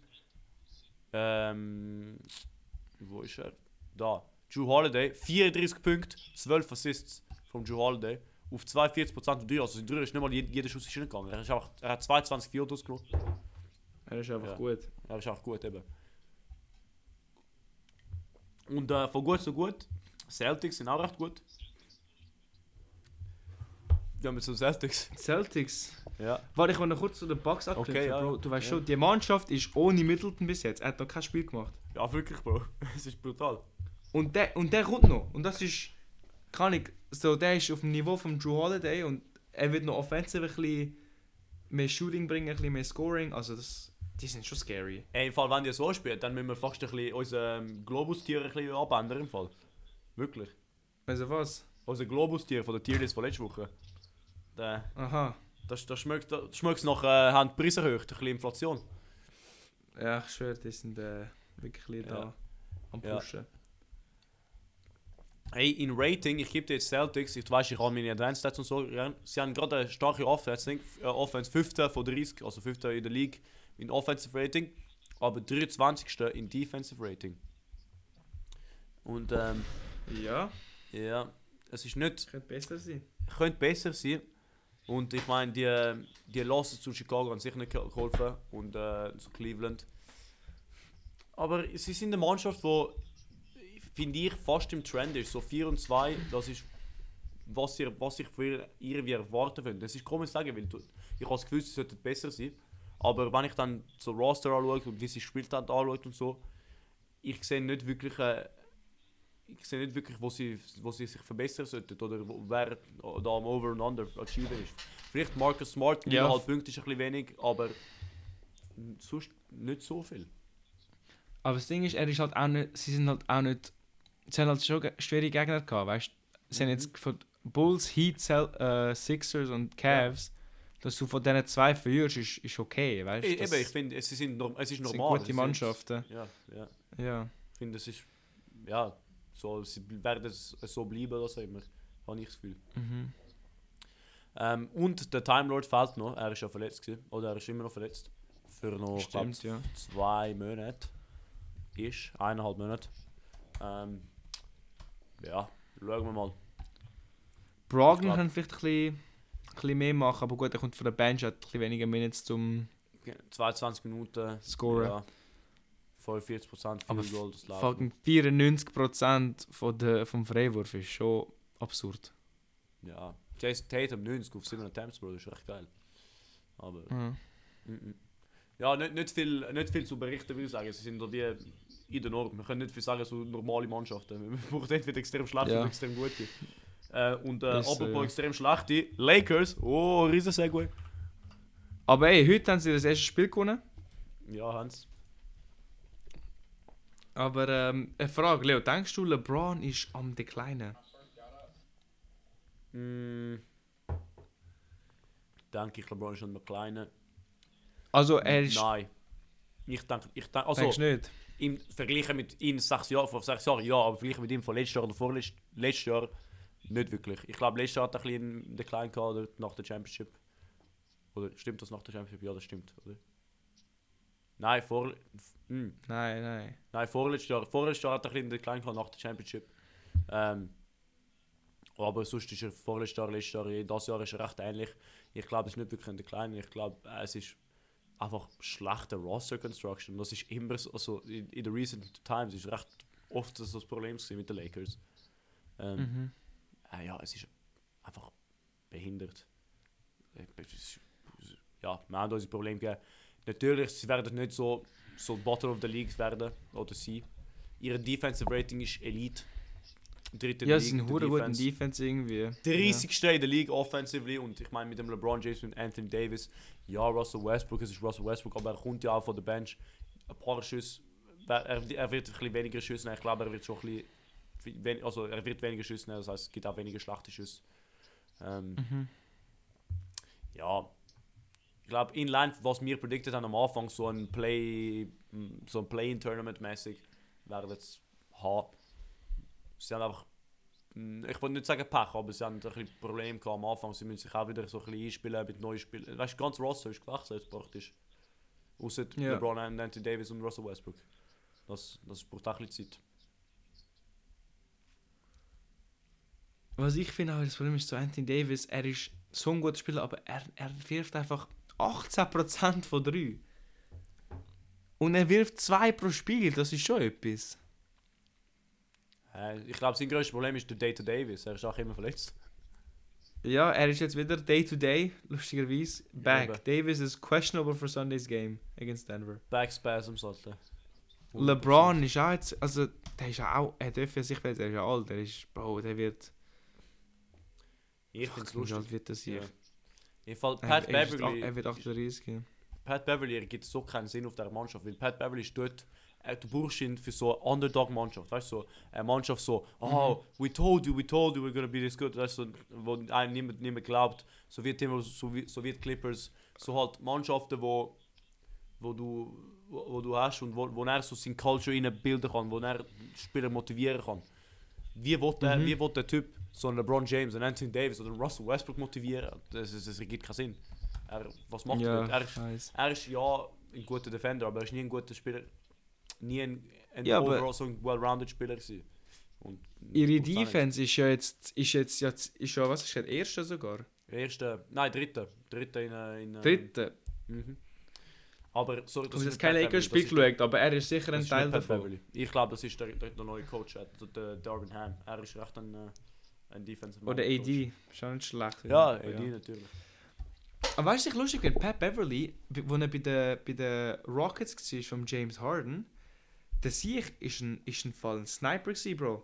Ähm, wo ist er? Da. Drew Holiday, 34 Punkte, 12 Assists von Drew Holiday. Auf 42% und 3, also sein 3 ist nicht mal jeder, Schuss ist reingegangen. Er, ist einfach, er hat 22 Field ausgelassen. Er ist einfach Ja. gut. Er ist auch gut eben. Und äh, von gut zu gut. Celtics sind auch recht gut. Ja, mit so Celtics. Celtics. Ja. Warte, ich will noch kurz zu den Bucks abknüpfen, Okay, ja, Bro. Du weißt Ja. schon, die Mannschaft ist ohne Middleton bis jetzt. Er hat noch kein Spiel gemacht. Ja, wirklich, Bro. *laughs* Es ist brutal. Und der, und der kommt noch. Und das ist... Kann ich... So, der ist auf dem Niveau von Drew Holiday und er wird noch offensiv ein bisschen mehr Shooting bringen, ein bisschen mehr Scoring. Also das... Die sind schon scary. Ey, im Fall, wenn ihr so spielt, dann müssen wir fast ein bisschen unser ähm, Globus-Tier ein bisschen abändern im Fall. Wirklich. Also was? Unser Globus-Tier von der Tierlist von letzter Woche. Der, Aha. Das, das schmeckt, das schmeckt nach äh, haben die Preise erhöht, ein bisschen Inflation. Ja, ich schwöre, die sind äh, wirklich Ja. da am. Pushen. Hey, in Rating, ich gebe dir jetzt Celtics, ich weiß, ich habe meine Advanced Stats und so, sie haben gerade eine starke Offense, äh, Offense 5. von 30, also 5. in der League in Offensive Rating, aber 23. in Defensive Rating. Und ähm, Ja, ja, es ist nicht, könnte besser sein. könnte besser sein. Und ich meine, die, die Losses zu Chicago haben sicher nicht ge- geholfen und äh, zu Cleveland. Aber sie sind eine Mannschaft, die, finde ich, fast im Trend ist. So 4 und 2, das ist, was, ihr, was ich für ihr, wie erwarten würde. Das ist komisch zu sagen, weil du, ich habe das Gefühl, sie sollten besser sein. Aber wenn ich dann so Roster anschaue und wie sie gespielt haben anschaut und so, ich sehe nicht wirklich, äh, ich sehe nicht wirklich, wo sie, wo sie sich verbessern sollten oder wo, wer da am Over und Under achieven ist. Vielleicht Marcus Smart, Ja. ja. halt Punkte ist ein bisschen wenig, aber sonst nicht so viel. Aber das Ding ist, er ist halt auch nicht, sie sind halt auch nicht, sie haben halt schon schwere Gegner gehabt, weißt? Sie haben Mhm. jetzt von Bulls, Heat, Cel äh, Sixers und Cavs, dass du von diesen zwei verlierst, ist, ist okay, weißt E- du? Eben, ich finde, es, sind es ist das sind normal. gute es sind- Mannschaften. Ja, ja. Ja. Ich finde, es ist, ja, so, sie werden es so bleiben oder so immer, habe ich das Gefühl. Mhm. Ähm, und der Time Lord fehlt noch, er ist ja verletzt gewesen, oder er ist immer noch verletzt. Für noch, ich glaub, Stimmt, ja. zwei Monate. Ist, eineinhalb Monate. Ähm, ja, schauen wir mal. Glaub- kann vielleicht ein bisschen, ein bisschen mehr machen, aber gut, er kommt von der Bench, hat ein bisschen weniger Minutes zum 22 Minuten. Scoren. Ja, 45% Aber Goal, das. Fucking 94% von der, vom Freiwurf ist schon absurd. Ja, Jason Tatum 90 auf 7 Attempts, Bro, das ist recht geil. Aber, mhm. ja, nicht, nicht, viel, nicht viel zu berichten, würde ich sagen. Sie sind da wie in der Norm. Wir können nicht viel sagen, so normale Mannschaften. Wir *laughs* brauchen entweder extrem schlechte Ja. oder extrem gute. Äh, und äh, apropos ja. extrem schlechte, Lakers, oh, riesen Segway. Aber ey, heute haben sie das erste Spiel gewonnen. Ja, Hans. Aber ähm, eine Frage, Leo, denkst du, LeBron ist am Declinen? Mm. Denke ich, LeBron ist ein kleiner. Also er ist... Nein. Ich denke, ich denke, also denkst nicht? im Vergleichen mit ihm sechs Jahren, vor sechs Jahren, ja, aber vergleichen mit ihm von letztes Jahr oder vorletztes letztes Jahr nicht wirklich. Ich glaube, letztes Jahr hat er ein bisschen einen Decline gehabt nach der Championship. Oder stimmt das nach der Championship? Ja, das stimmt, oder? Nein, vor, f- hm, Nein, nein. nein vorletztes Jahr. Vorletztes Jahr hat er ein bisschen einen Decline gehabt nach der Championship. Ähm, aber sonst ist er vorletztes Jahr, letztes Jahr, das Jahr ist er recht ähnlich. Ich glaube, es ist nicht wirklich ein Decline. Ich glaube, es ist einfach schlechte Roster Construction. Das ist immer so, also in, in the recent times ist recht oft das, das Problem mit den Lakers. Ähm, Mhm. äh, ja, es ist einfach behindert. Äh, Ja, wir haben unsere Probleme gegeben. Natürlich, sie werden nicht so, so Bottom of the League werden oder sie. Ihre Defensive Rating ist Elite. Dritte Ja, sind League, hure der gut in Defense. Defense irgendwie. 30. in der League offensively und ich meine mit dem LeBron James und Anthony Davis, ja, Russell Westbrook, es ist Russell Westbrook, aber er kommt ja auch von der Bench. Ein paar Schüsse, er, er wird ein bisschen weniger nehmen, ich glaube, er wird schon ein bisschen, also er wird weniger nehmen, das heißt, es gibt auch weniger schlechte Schüsse. Ähm, Mhm. ja, ich glaube, in line, was wir predicted haben am Anfang, so ein Play, so ein Play-in-Tournament mäßig, werden jetzt haben. Sie haben einfach, mm, ich wollte nicht sagen Pech, aber sie haben ein bisschen Probleme gehabt am Anfang. Sie müssen sich auch wieder so ein bisschen einspielen mit neuen Spielen. Weißt du, ganz Roster ist gewechselt jetzt praktisch. Außer Ja. LeBron, Anthony Davis und Russell Westbrook. Das, das braucht auch ein bisschen Zeit. Was ich finde, das Problem ist zu Anthony Davis, er ist so ein guter Spieler, aber er, er wirft einfach 18% von 3. Und er wirft 2 pro Spiel, das ist schon etwas. Äh, ich glaube, sein größtes Problem ist der Data Davis. Er ist auch immer verletzt. Ja, er ist jetzt wieder Day-to-Day, lustigerweise, back. eben. Davis is questionable for Sunday's game against Denver. Backspasms, Alter. LeBron ist auch jetzt, also der ist ja auch, er darf ja sich er ist ja alt, der ist, Bro, der wird, Ich finde es lustig. alt wird das hier? Ja. Im Fall Pat er, Beverly. er wird 38. ja. Pat Beverly ergibt so keinen Sinn auf der Mannschaft, weil Pat Beverly ist dort, äh, du brauchst ihn für so eine Underdog-Mannschaft, weißt du, so eine Mannschaft so, oh, we told you, we told you we're gonna be this good, weißt du, wo einem niemand, niemand glaubt, so wie Team, so wie, so wie Clippers, so halt Mannschaften, wo, wo du, wo, wo du hast und wo, wo er so seine Culture bilden kann, wo er Spieler motivieren kann. Wie will der, Mhm. wie will der Typ so einen LeBron James, einen Anthony Davis oder Russell Westbrook motivieren? Das, ist, das ergibt keinen Sinn. Er, was macht er? Ja? Er ist, nice. er ist ja ein guter Defender, aber er ist nie ein guter Spieler. Nie ein, ein Ja, overall so ein well-rounded Spieler gewesen. Und, Ihre. Defense ist ja jetzt, ist jetzt, ja, ist ja, was ist der erste sogar? Erste, nein, dritte. Dritte in, äh, in äh, Dritte. Mhm. Aber sorry, Ich habe ist jetzt kein Lakers-Spiel geschaut, aber er ist sicher das ein Teil davon. Ich glaube, das ist der, der, der neue Coach, der, der Darvin Ham. Er ist recht ein, äh, ein Defensive Oder AD. Auch nicht schlecht. Ja, AD natürlich. Aber weißt du, was ich lustig finde? Pat Beverly, wo er bei den bei den Rockets war, von James Harden, der Sieg ist ein, ist ein Fall ein Sniper gewesen, Bro.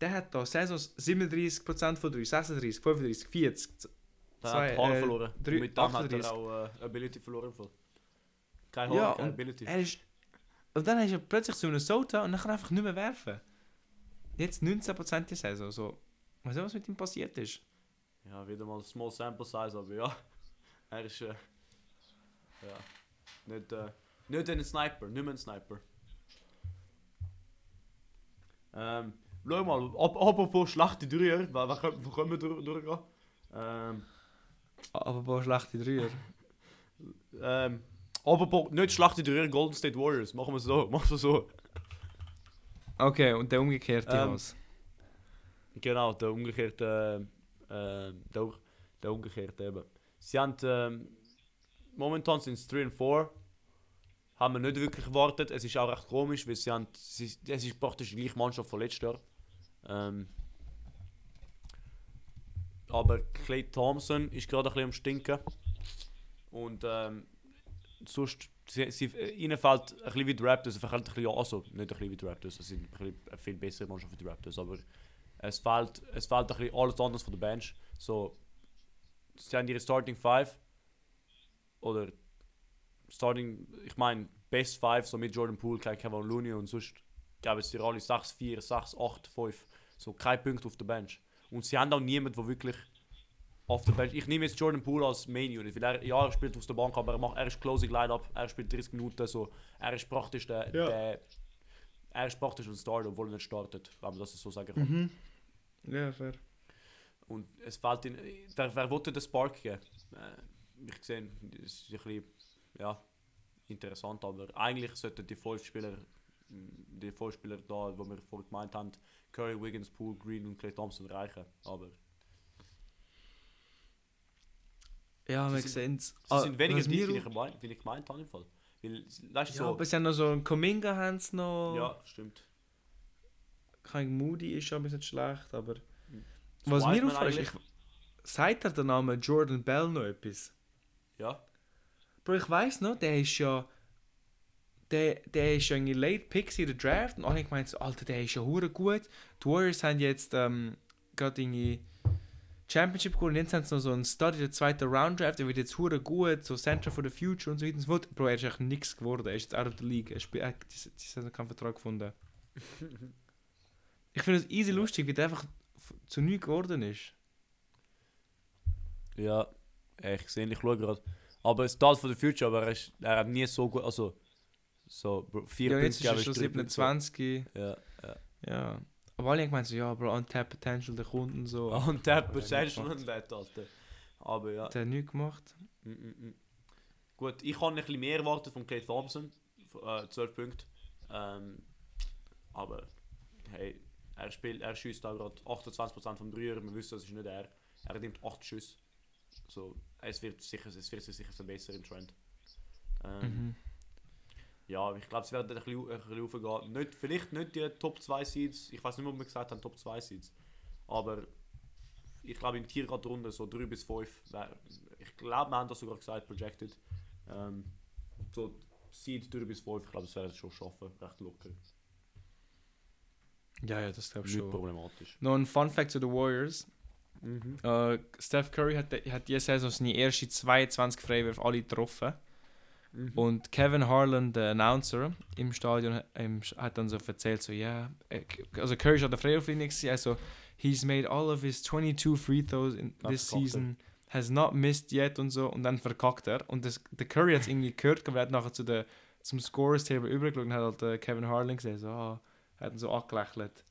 Der hat da Saisons 37% von 3, 36, 35, 40. Der Zwei, hat Haar äh, verloren. drei- und mit dem hat 38. er auch äh, Ability verloren. Fall. Kein Haar, Ja, keine Ability. er ist... Und dann ist er plötzlich zu Minnesota und dann kann er einfach nicht mehr werfen. Jetzt 19% die Saison, so... Weißt du, was mit ihm passiert ist? Ja, wieder mal small sample size, aber ja. Er ist. Äh, ja. Nicht, äh, nicht ein Sniper, nicht mehr ein Sniper. Ähm, schau mal, apropos schlechte Dreier, wo, wo, können- wir durch, durchgehen? Ähm, paar schlechte Dreier. ähm, *laughs* apropos nicht schlechte Dreier, Golden State Warriors, machen wir so, machen wir so. Okay, und der umgekehrte Ähm, was? Genau, der umgekehrte, äh, der, der umgekehrte eben. Sie haben, ähm, momentan sind es 3 und 4. Haben wir nicht wirklich gewartet. Es ist auch recht komisch, weil sie haben, sie, es ist praktisch die gleiche Mannschaft von letztes Jahr. Ähm, aber Clay Thompson ist gerade ein bisschen am Stinken. Und ähm, sonst, sie, sie, ihnen fällt ein bisschen wie die Raptors, halt ein bisschen, also nicht ein bisschen wie die Raptors, es sind eine viel bessere Mannschaft wie die Raptors, aber es fehlt, es fehlt ein bisschen alles anderes von der Bench. So, sie haben ihre Starting Five oder Starting, ich meine Best Five, so mit Jordan Poole, kein Kevin Looney und sonst geben es dir alle 6, 4, 6, 8, 5. So kein Punkt auf der Bench. Und sie haben auch niemanden, der wirklich auf der Bench. Ich nehme jetzt Jordan Poole als Main Unit, weil er, ja, er spielt aus der Bank, aber er, macht, er ist Closing Line-Up, er spielt 30 Minuten, so, er ist praktisch der, Ja. der er ist praktisch ein Starter, obwohl er nicht startet, wenn man das so sagen kann. Mhm. Ja, fair. Und es fehlt in. Wer, wer wollte den Spark geben? Äh, ich sehe, das ist ein bisschen ja, interessant, aber eigentlich sollten die fünf Spieler, die fünf Spieler da, wo wir vorhin gemeint haben, Curry, Wiggins, Poole, Green und Clay Thompson reichen. Aber Ja, wir sehen es. sie sind weniger tief, wie ich, gemeint, wie ich gemeint habe im Fall. Weil, weißt Ja, so. aber sie haben noch so einen Kuminga haben sie noch. ja, stimmt. Kein Moody ist schon ein bisschen schlecht, aber. So Was mir auffällt, ist, ich, sagt er der Name Jordan Bell noch etwas? Ja, Bro, ich weiß noch, der ist ja. Der, der ist ja irgendwie late Picks in der Draft und alle haben gemeint, so, Alter, der ist ja hure gut. Die Warriors haben jetzt ähm, gerade irgendwie Championship gewonnen und jetzt haben sie noch so einen Study, der zweite Round Draft, der wird jetzt hure gut, so Center for the Future und so weiter und so fort. Bro, er ist echt nichts geworden, er ist jetzt out of the league. Er hat keinen Vertrag gefunden. *laughs* ich finde es easy lustig, wie der einfach zu nichts geworden ist. ja. Ich sehe, ich schaue gerade. Aber es ist for the Future, aber er, ist, er hat nie so gut. Also, so, Bro, vier Ja, Punkte jetzt ist er schon drei Punkte. 27. Ja, ja. Ja. Aber alle haben gemeint, so, ja, Bro, untapped potential der Kunden so. *laughs* Und der Ja, Potential und das, Alter. Aber ja. Der hat nichts gemacht. Mm, mm, mm. Gut, ich habe ein bisschen mehr erwartet von Clay Thompson. Äh, 12 Punkte. Ähm, aber hey, er spielt, er schießt da gerade 28% vom Dreier. Wir wissen, das ist nicht er. Er nimmt 8 Schüsse. So, es wird sicher, es wird sich sicher verbessern im Trend. Ähm, Mhm. Ja, ich glaube, es werden ein bisschen, ein bisschen raufgehen. Nicht, vielleicht nicht die Top 2 Seeds. Ich weiß nicht, ob wir gesagt haben, Top 2 Seeds. Aber ich glaube, in Tierradrunde so 3 bis 5. wär- Ich glaube, wir haben das sogar gesagt, projected. Ähm, so Seed 3 bis 5, ich glaube, das werden sie schon schaffen. Recht locker. Ja, ja, das glaube ich Nicht schon. problematisch. Noch ein Fun Fact zu den Warriors. Mhm. Äh, Steph Curry hat, hat diese Saison seine ersten 22 Freiwürfe alle getroffen. Mhm. Und Kevin Harlan, der Announcer im Stadion, ähm, hat dann so erzählt, so, ja, äh, also Curry ist an der Freiwurflinie, also, he's made all of his 22 free throws in Dann this er. season, has not missed yet und so, und dann verkackt er. Und das, der Curry hat es *laughs* irgendwie gehört, aber er hat nachher zu der, zum Scores-Table übergeschaut und hat halt äh, Kevin Harlan gesehen, so, ah, hat ihn so angelächelt.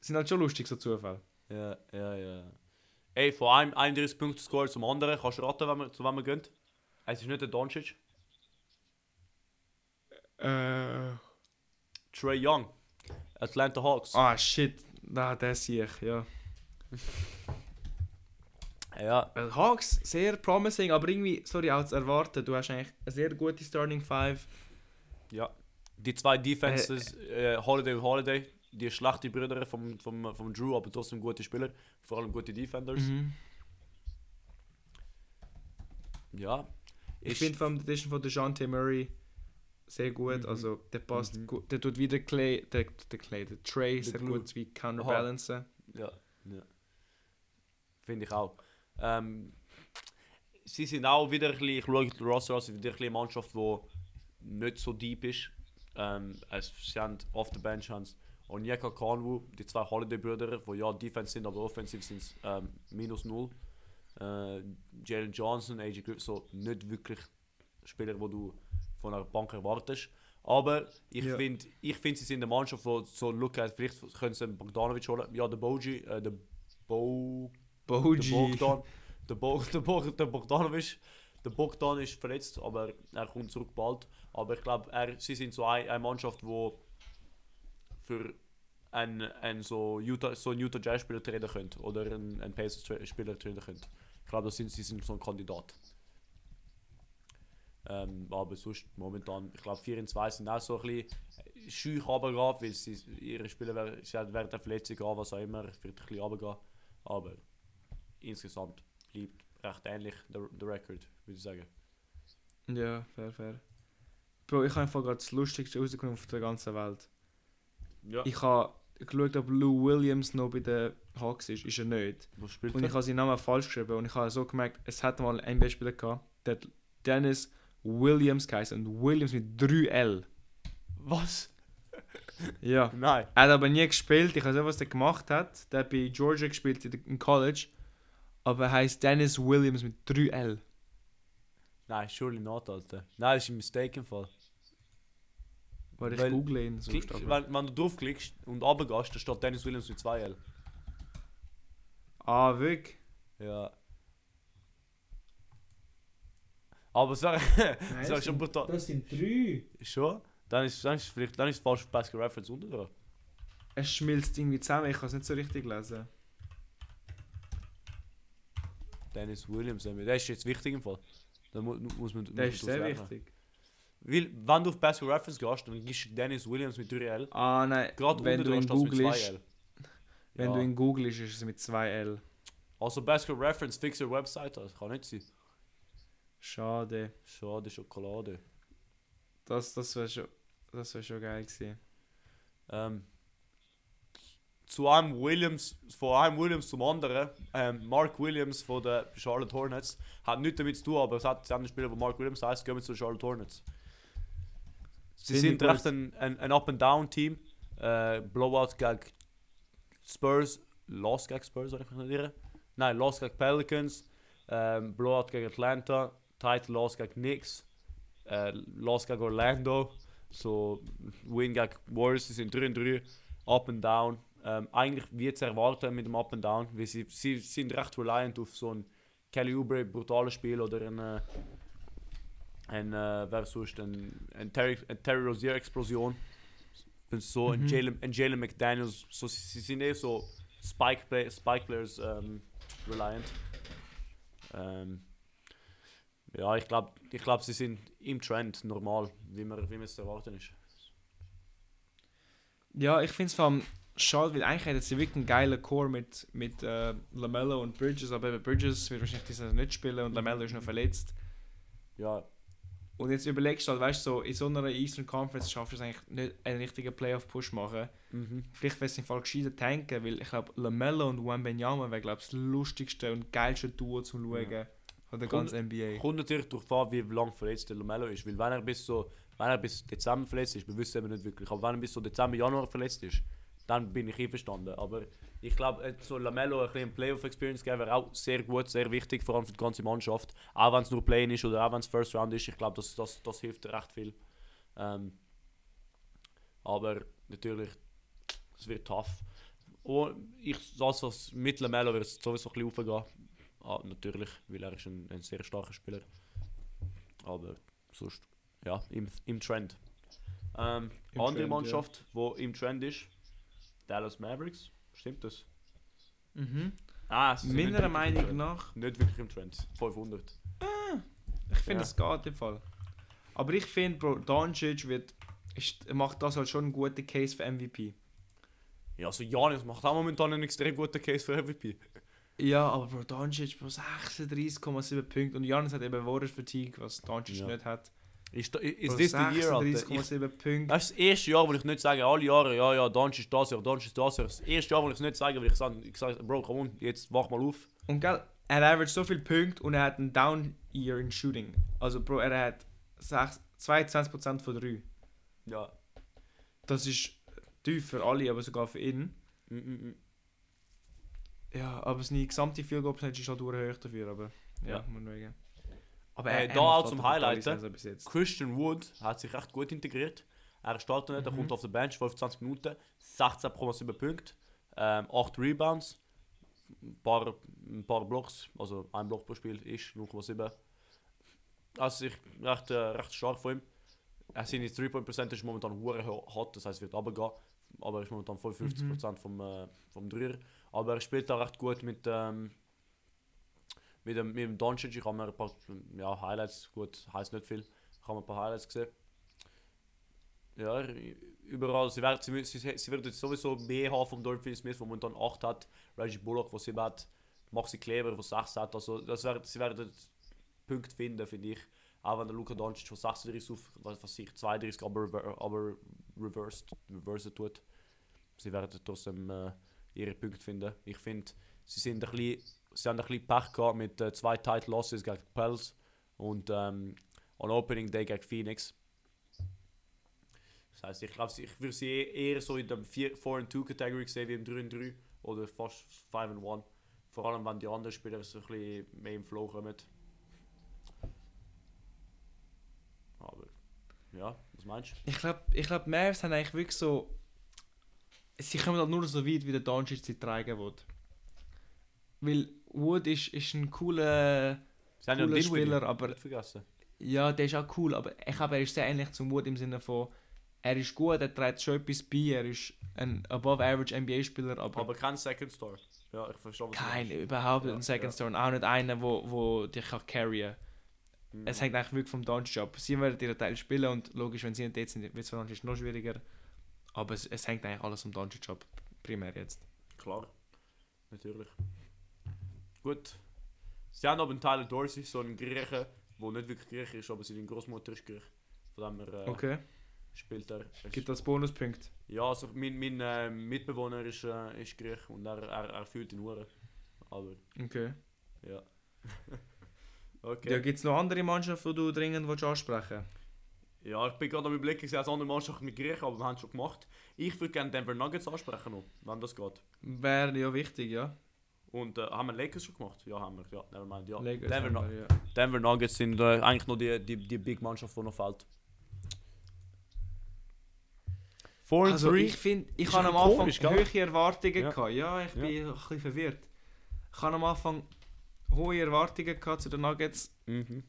sind halt schon lustig, so Zufälle. Ja, ja, ja. Ey, von einem 31 Punkte Score zum anderen, kannst du raten, wenn wir, zu wem wir gehen? Es ist nicht der Doncic. Äh. Trey Young. Atlanta Hawks. Ah, shit. Da, der sehe ich, ja. Ja, Weil Hawks, sehr promising, aber irgendwie, sorry, auch zu erwarten, du hast eigentlich eine sehr gute Starting Five. ja. Die zwei Defenses, äh, Holiday und Holiday, die schlechte Brüder vom, vom, vom Drew, aber trotzdem gute Spieler. Vor allem gute Defenders. Mhm. Ja. Ich Ist- finde die Edition von DeJounte Murray sehr gut, Mhm. also der passt Mhm. gut, der tut wieder Clay, der, der Clay, der Trey sehr Glue. gut wie counterbalancen. Ja, ja. Finde ich auch. Ähm, sie sind auch wieder ein bisschen, ich schaue den Roster sind wieder ein bisschen eine Mannschaft, die nicht so deep ist. Ähm, es, haben auf der Bench haben sie Onyeka Kanwu, die zwei Holiday-Brüder, die ja Defense sind, aber offensiv sind sie ähm, minus null. Äh, Jalen Johnson, AJ Griffin, so nicht wirklich Spieler, die du von einer Bank erwartest. Aber ich Ja. finde, ich find, sie sind eine Mannschaft, die so look at, vielleicht können sie einen Bogdanovic holen. Ja, der Boji, äh, der Bo, der Boji. Bogdan, der, Bo, *laughs* der, Bo, der Bogdanovic, der Bogdan ist verletzt, aber er kommt zurück bald. Aber ich glaube, sie sind so ein, eine Mannschaft, die für einen, einen so Utah, so einen Utah Jazz Spieler treten könnte oder einen, einen Pacers Spieler treten könnte. Ich glaube, sind, sie sind so ein Kandidat. Ähm, aber sonst momentan, ich glaube 4 in 2 sind auch so ein bisschen scheu runtergehen, weil sie, ihre Spieler wer- sie haben während der Verletzung gehen, was auch immer, wird ein bisschen runtergehen. Aber insgesamt bleibt recht ähnlich der, der Record, würde ich sagen. Ja, fair, fair. Bro, ich habe einfach gerade das lustigste rausgekommen auf der ganzen Welt. Ja. Ich habe geschaut, ob Lou Williams noch bei den Hawks ist. Ist er nicht. Was spielt Und ich habe seinen Namen falsch geschrieben und ich habe so gemerkt, es hat mal einen NBA-Spieler gehabt, der hat Dennis Williams geheißen und Williams mit 3L. Was? *laughs* Ja. Nein. Er hat aber nie gespielt, ich weiß nicht, was er gemacht hat. Der hat bei Georgia gespielt im College. Aber er heißt Dennis Williams mit 3L. Nein, surely not, Alter. Nein, das ist ein Mistake im Fall. Weil ich Weil- google ihn so. Klick, wenn, wenn du draufklickst und runtergehst, dann steht Dennis Williams mit 2L. Ah, wirklich? Ja. Aber es wäre *laughs* schon brutal. Das sind drei. Schon? Dann ist, dann ist vielleicht dann ist falsch Basket Reference unten. Es schmilzt irgendwie zusammen, ich kann es nicht so richtig lesen. Dennis Williams, der ist jetzt wichtig im Fall. Da mu muss man. Das ist sehr rechnen. wichtig. Weil, wenn du auf Basket Reference gehst, dann gibst du Dennis Williams mit 3L. Ah, nein, Gerade wenn unten du mit googelst, 2L. wenn Ja. du ihn googelst, ist es mit 2L. Also Basket Reference fix your Website, das kann nicht sein. Schade. Schade Schokolade. Das, das wäre schon, das wär schon geil gewesen. Ähm, zu einem Williams, von einem Williams zum anderen, ähm, Mark Williams von den Charlotte Hornets, hat nichts damit zu tun, aber es hat haben einen Spieler, der Mark Williams heißt, gehen wir zu den Charlotte Hornets. Sie sind gut. recht ein, ein, ein Up-and-Down-Team. Äh, Blowout gegen Spurs, Loss gegen Spurs, soll ich mich nicht? Nein, Loss gegen Pelicans, ähm, Blowout gegen Atlanta, Title Loss gegen Knicks, äh, Loss gegen Orlando, so Win gegen Warriors, sie sind 3 und 3, Up and Down. Ähm, eigentlich wie zu erwarten mit dem Up and Down, weil sie, sie sind recht reliant auf so ein Kelly Oubre brutales Spiel oder ein, äh, ein äh, wer sonst, ein, ein Terry, eine Terry Rozier Explosion. Und so ein Mhm. Jalen, ein Jalen McDaniels, so, sie, sie sind eh so Spike, Play, Spike Players ähm, reliant. Ähm, ja, ich glaube, ich glaub, sie sind im Trend normal, wie man, wie man es zu erwarten ist. Ja, ich finde es vor allem schade, weil eigentlich hätte sie wirklich einen geilen Core mit, mit äh, Lamello und Bridges, aber Bridges wird wahrscheinlich dieses nicht spielen und Lamello ist noch verletzt. Ja, Und jetzt überlegst du halt, weißt du, so, in so einer Eastern Conference schaffst du es eigentlich nicht, einen richtigen Playoff-Push machen. mhm. Vielleicht wäre es im Fall gescheiter tanken, weil ich glaube, Lamello und Wembenyama wäre, glaube ich, das lustigste und geilste Duo zum Schauen Ja. von der ganzen NBA. Kommt natürlich darauf an, wie lange verletzt der Lamello ist. Weil wenn er bis so, wenn er bis Dezember verletzt ist, wir wissen eben nicht wirklich, aber wenn er bis so Dezember, Januar verletzt ist, dann bin ich einverstanden. Aber ich glaube, so Lamello ein bisschen Playoff-Experience geben wäre auch sehr gut, sehr wichtig, vor allem für die ganze Mannschaft. Auch wenn es nur Play ist oder auch wenn es First Round ist, ich glaube, das, das, das hilft recht viel. Ähm, aber natürlich, Es wird tough. Und ich das als Mittelmelo wird es sowieso ein bisschen aufgehen. Ah, natürlich, weil er ist ein, ein sehr starker Spieler. Aber sonst, ja, im, im Trend. Ähm, Im andere Trend, Mannschaft, die im Trend ist, Dallas Mavericks. Stimmt das? Mhm. Ah, nicht Meiner wirklich im Meinung Trend. nach, Nicht wirklich im Trend. 500. ich finde, Ja. es geht im Fall. Aber ich finde, Bro, Doncic wird, ist, macht das halt schon einen guten Case für MVP. Ja, also Janis macht auch momentan einen extrem guten Case für MVP. Ja, aber Bro, Doncic, Bro, 36,7 Punkte und Janis hat eben Warriors Fatigue, was Doncic Ja. nicht hat. Ist, Bro, this the year, Alter? Ich, 36,7 Punkte. das ist das erste Jahr, wo ich nicht sage, alle Jahre, ja, ja, Donch ist das Jahr, Donch ist das Jahr. Das erste Jahr, wo ich es nicht sage, weil ich sage, ich sage Bro, komm on, jetzt wach mal auf. Und gell, er average so viele Punkte und er hat einen Down Year in Shooting. Also Bro, er hat 6, 22% von 3. Ja. Das ist tief für alle, aber sogar für ihn. Mm, mm, mm. Ja, aber seine gesamte Field Goal Percentage ist halt hoch dafür, aber ja, Ja. muss man sagen. Aber Äh, da macht auch halt zum eine brutale Highlighten. Christian Wood hat sich recht gut integriert. Er startet nicht, er Mhm. kommt auf der Bench, 25 Minuten, 16,7 Punkte, ähm, 8 Rebounds, ein paar, ein paar Blocks, also ein Block pro Spiel ist 0,7. Also ich recht, äh, recht stark von ihm. Er seine 3-Point-Percentage ist momentan hure hot, das heißt, es wird runtergehen. Aber er ist momentan 55% vom, äh, vom Dreier. Aber er spielt da recht gut mit, ähm, mit dem, mit dem Doncic. Ich habe mir ein paar ja, Highlights, gut, heißt nicht viel. Ich habe ein paar Highlights gesehen. Ja, überall. Sie werden, sie, sie, sie werden jetzt sowieso mehr haben vom Dorian Finney-Smith, der momentan 8 hat. Reggie Bullock, der 7 hat. Maxi Kleber, der 6 hat. Also, das werden, sie werden Punkte finden, finde ich. Auch wenn der Luka Doncic von 36 auf, was weiß ich, 32, aber, aber reversed, reversed tut. Sie werden trotzdem äh, ihre Punkte finden. Ich finde, sie sind ein bisschen, sie haben ein bisschen Pech gehabt mit äh, zwei Title Losses gegen Pels und ähm, on Opening Day gegen Phoenix. Das heißt, ich glaube, ich würde sie eher so in der 4-2 Kategorie sehen wie im 3-3 oder fast 5-1. Vor allem, wenn die anderen Spieler so ein bisschen mehr im Flow kommen. Aber, ja, was meinst du? Ich glaube, ich glaub, Mavs haben eigentlich wirklich so. Sie kommen halt nur so weit, wie der Doncic sie tragen will. Weil Wood ist, ist ein cooler. Cooler Spieler, aber- nicht vergessen. Ja, der ist auch cool, aber ich glaube, er ist sehr ähnlich zum Wood im Sinne von. Er ist gut, er trägt schon etwas bei, er ist ein above-average NBA-Spieler, aber, Aber kein Second Star. Ja, ich verstehe, was kein, überhaupt Ja, ein Second ja. Star und auch nicht einer, wo, wo dich kann carryen Mhm. Es hängt eigentlich wirklich vom Doncic ab. Sie werden ihren Teil spielen und logisch, wenn sie nicht dort sind, wird es für Doncic noch schwieriger. Aber es, es hängt eigentlich alles vom Doncic ab, primär jetzt. Klar, natürlich. Gut. Sie haben aber einen Tyler Dorsey, so einen Griechen, der nicht wirklich Griech ist, aber seine Großmutter ist Griech. Von dem her äh, Okay, spielt er. er gibt das Bonuspunkt. ja, also mein, mein äh, Mitbewohner ist, äh, ist Griech und er, er, er fühlt ihn Uhren. Aber Okay. ja. *laughs* okay. Ja, gibt es noch andere Mannschaften, die du dringend willst ansprechen Ja, ich bin gerade am überlegen, ich sehe andere Mannschaft mit Griechen, aber wir haben es schon gemacht. Ich würde gerne Denver Nuggets ansprechen noch, wenn das geht. Wäre ja wichtig, ja. Und äh, haben wir Lakers schon gemacht? Ja, haben wir. Ja, nevermind. Ja. Lakers Denver, wir, ja. Denver Nuggets sind äh, eigentlich noch die, die, die Big Mannschaft, die noch fehlt. 4 and Also 3. ich finde, ich habe am Anfang komisch, hohe Erwartungen Ja. gehabt. Ja, ich bin Ja. ein bisschen verwirrt. Ich habe am Anfang hohe Erwartungen gehabt zu den Nuggets. Mhm.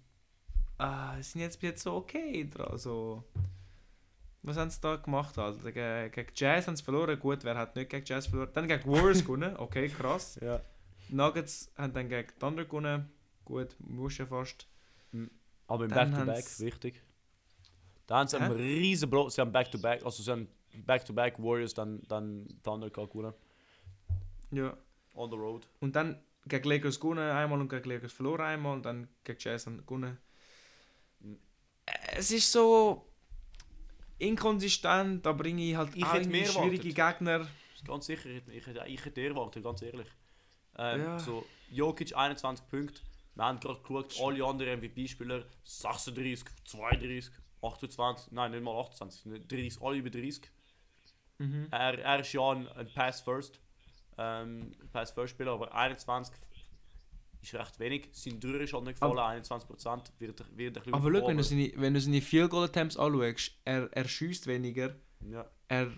Sie sind jetzt, jetzt so okay dran. So. Was haben sie da gemacht? Alter? Gegen, gegen Jazz haben sie verloren. Gut, wer hat nicht gegen Jazz verloren? Dann gegen Warriors *laughs* gewonnen. Okay, krass. Ja. Nuggets haben dann gegen Thunder gewonnen. Gut, muss ja fast. Aber im Back-to-Back, haben's- wichtig. Da haben sie einen riesen Block. Sie haben Back-to-Back, also sie haben Back-to-Back Warriors, dann, dann Thunder gewonnen. Ja. On the road. Und dann gegen Lakers gewonnen einmal und gegen Lakers verloren einmal und dann gegen Jazz gewonnen. Äh, Es ist so inkonsistent, da bringe ich halt Ich auch schwierige Gegner. Ganz sicher, ich, ich, hätte- ich hätte erwartet, ganz ehrlich. Ähm, Ja. So, Jokic 21 Punkte. Wir haben gerade geschaut, alle anderen MVP-Spieler 36, 32, 28, nein, nicht mal 28, nicht 30, alle über 30. Mhm. Er, er ist ja ein, ein Pass-First. Ähm, Pass-First-Spieler, aber 21 ist recht wenig. Sein Dürr ist halt nicht gefallen, 21%. Wird, wird ein Aber schau, wenn du seine, wenn du seine Field Goal Attempts anschaust, er, er schießt weniger, Ja. er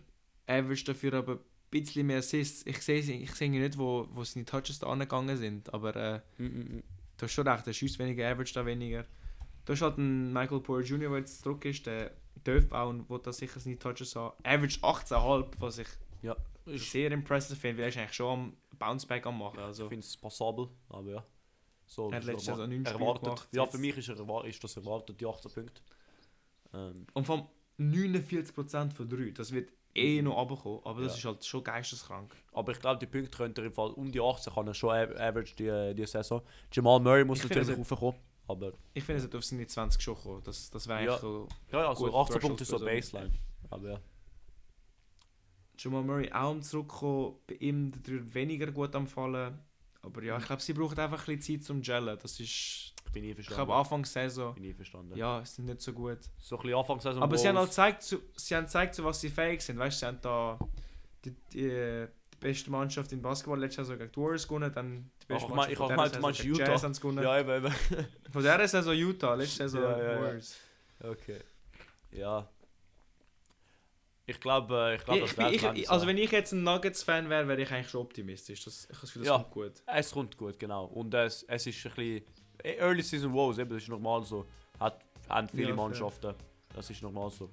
average dafür aber bisschen mehr Assists. Ich sehe ich sehe nicht, wo, wo seine Touches da angegangen sind, aber äh, Mm, mm, mm. du hast schon recht, er schießt weniger, average da weniger. Du hast halt einen Michael Porter Jr., der jetzt zurück ist, der darf auch und will da sicher seine Touches haben. Average 18,5, was ich Ja, ist, sehr impressive finde, weil er ist eigentlich schon am Bounceback am machen. Also, ich finde es passabel, aber ja. So, Er hat letztes Jahr so neun Spiele erwartet. gemacht, Ja, für mich ist, er, ist das erwartet, die 18 Punkte. Ähm, und vom 49% von 3, das wird eh noch runterkommen, aber das Ja. ist halt schon geisteskrank. aber ich glaube, die Punkte könnte er im Fall um die 18 kann er schon av- average die, die Saison. Jamal Murray muss Ich natürlich es raufkommen, aber Ich finde, es hat auf seine 20 schon kommen. Das, das wäre Ja. eigentlich so. ja, ja, so Gut, 18 Threshold Punkte ist so- Baseline. Aber ja. Jamal Murray auch am Zurückkommen, bei ihm dadurch weniger gut am Fallen. Aber ja, ich glaube, sie brauchen einfach ein bisschen Zeit zum Gellen. Das ist. Ich bin Ich verstanden. glaube, Anfangssaison. bin nie verstanden. Ja, es sind nicht so gut. So ein bisschen Anfangssaison. Aber sie haben halt gezeigt, zu, sie haben gezeigt, zu was sie fähig sind. Weißt du, sie haben da die, die, die beste Mannschaft im Basketball letztes Jahr so gegen die Warriors gewonnen, dann die beste Ach, ich mein- ich von du Saison Utah. Jazz haben gewonnen. Ja, eben, eben. Von dieser Saison Utah, letzte *laughs* Saison Ja, ja, ja. Warriors. Okay. Ja. Ich glaube, ich glaube, das ich, wär's ich, also wenn ich jetzt ein Nuggets-Fan wäre, wäre ich eigentlich schon optimistisch. Das, ich das Ja. kommt gut. Es kommt gut, genau. Und es, es ist ein bisschen. Early Season Woes, eben, das ist normal so. Hat, haben viele Ja. Mannschaften. Das ist normal so.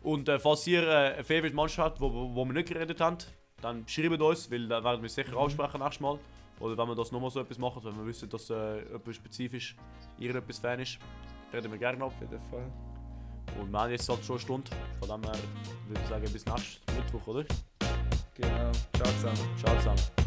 Und äh, falls ihr äh, eine Favorite Mannschaft habt, wo, wo, wo wir nicht geredet haben, dann schreibt uns, weil da werden wir sicher Mhm. ansprechen nächstes Mal. Oder wenn wir das nochmal so etwas machen, wenn wir wissen, dass äh, jemand spezifisch irgendetwas Fan ist, reden wir gerne ab. Auf jeden Fall. Und wir haben jetzt halt schon eine Stunde. Von dem her würde ich sagen, bis nächsten Mittwoch, oder? Genau. Ciao zusammen. Ciao zusammen.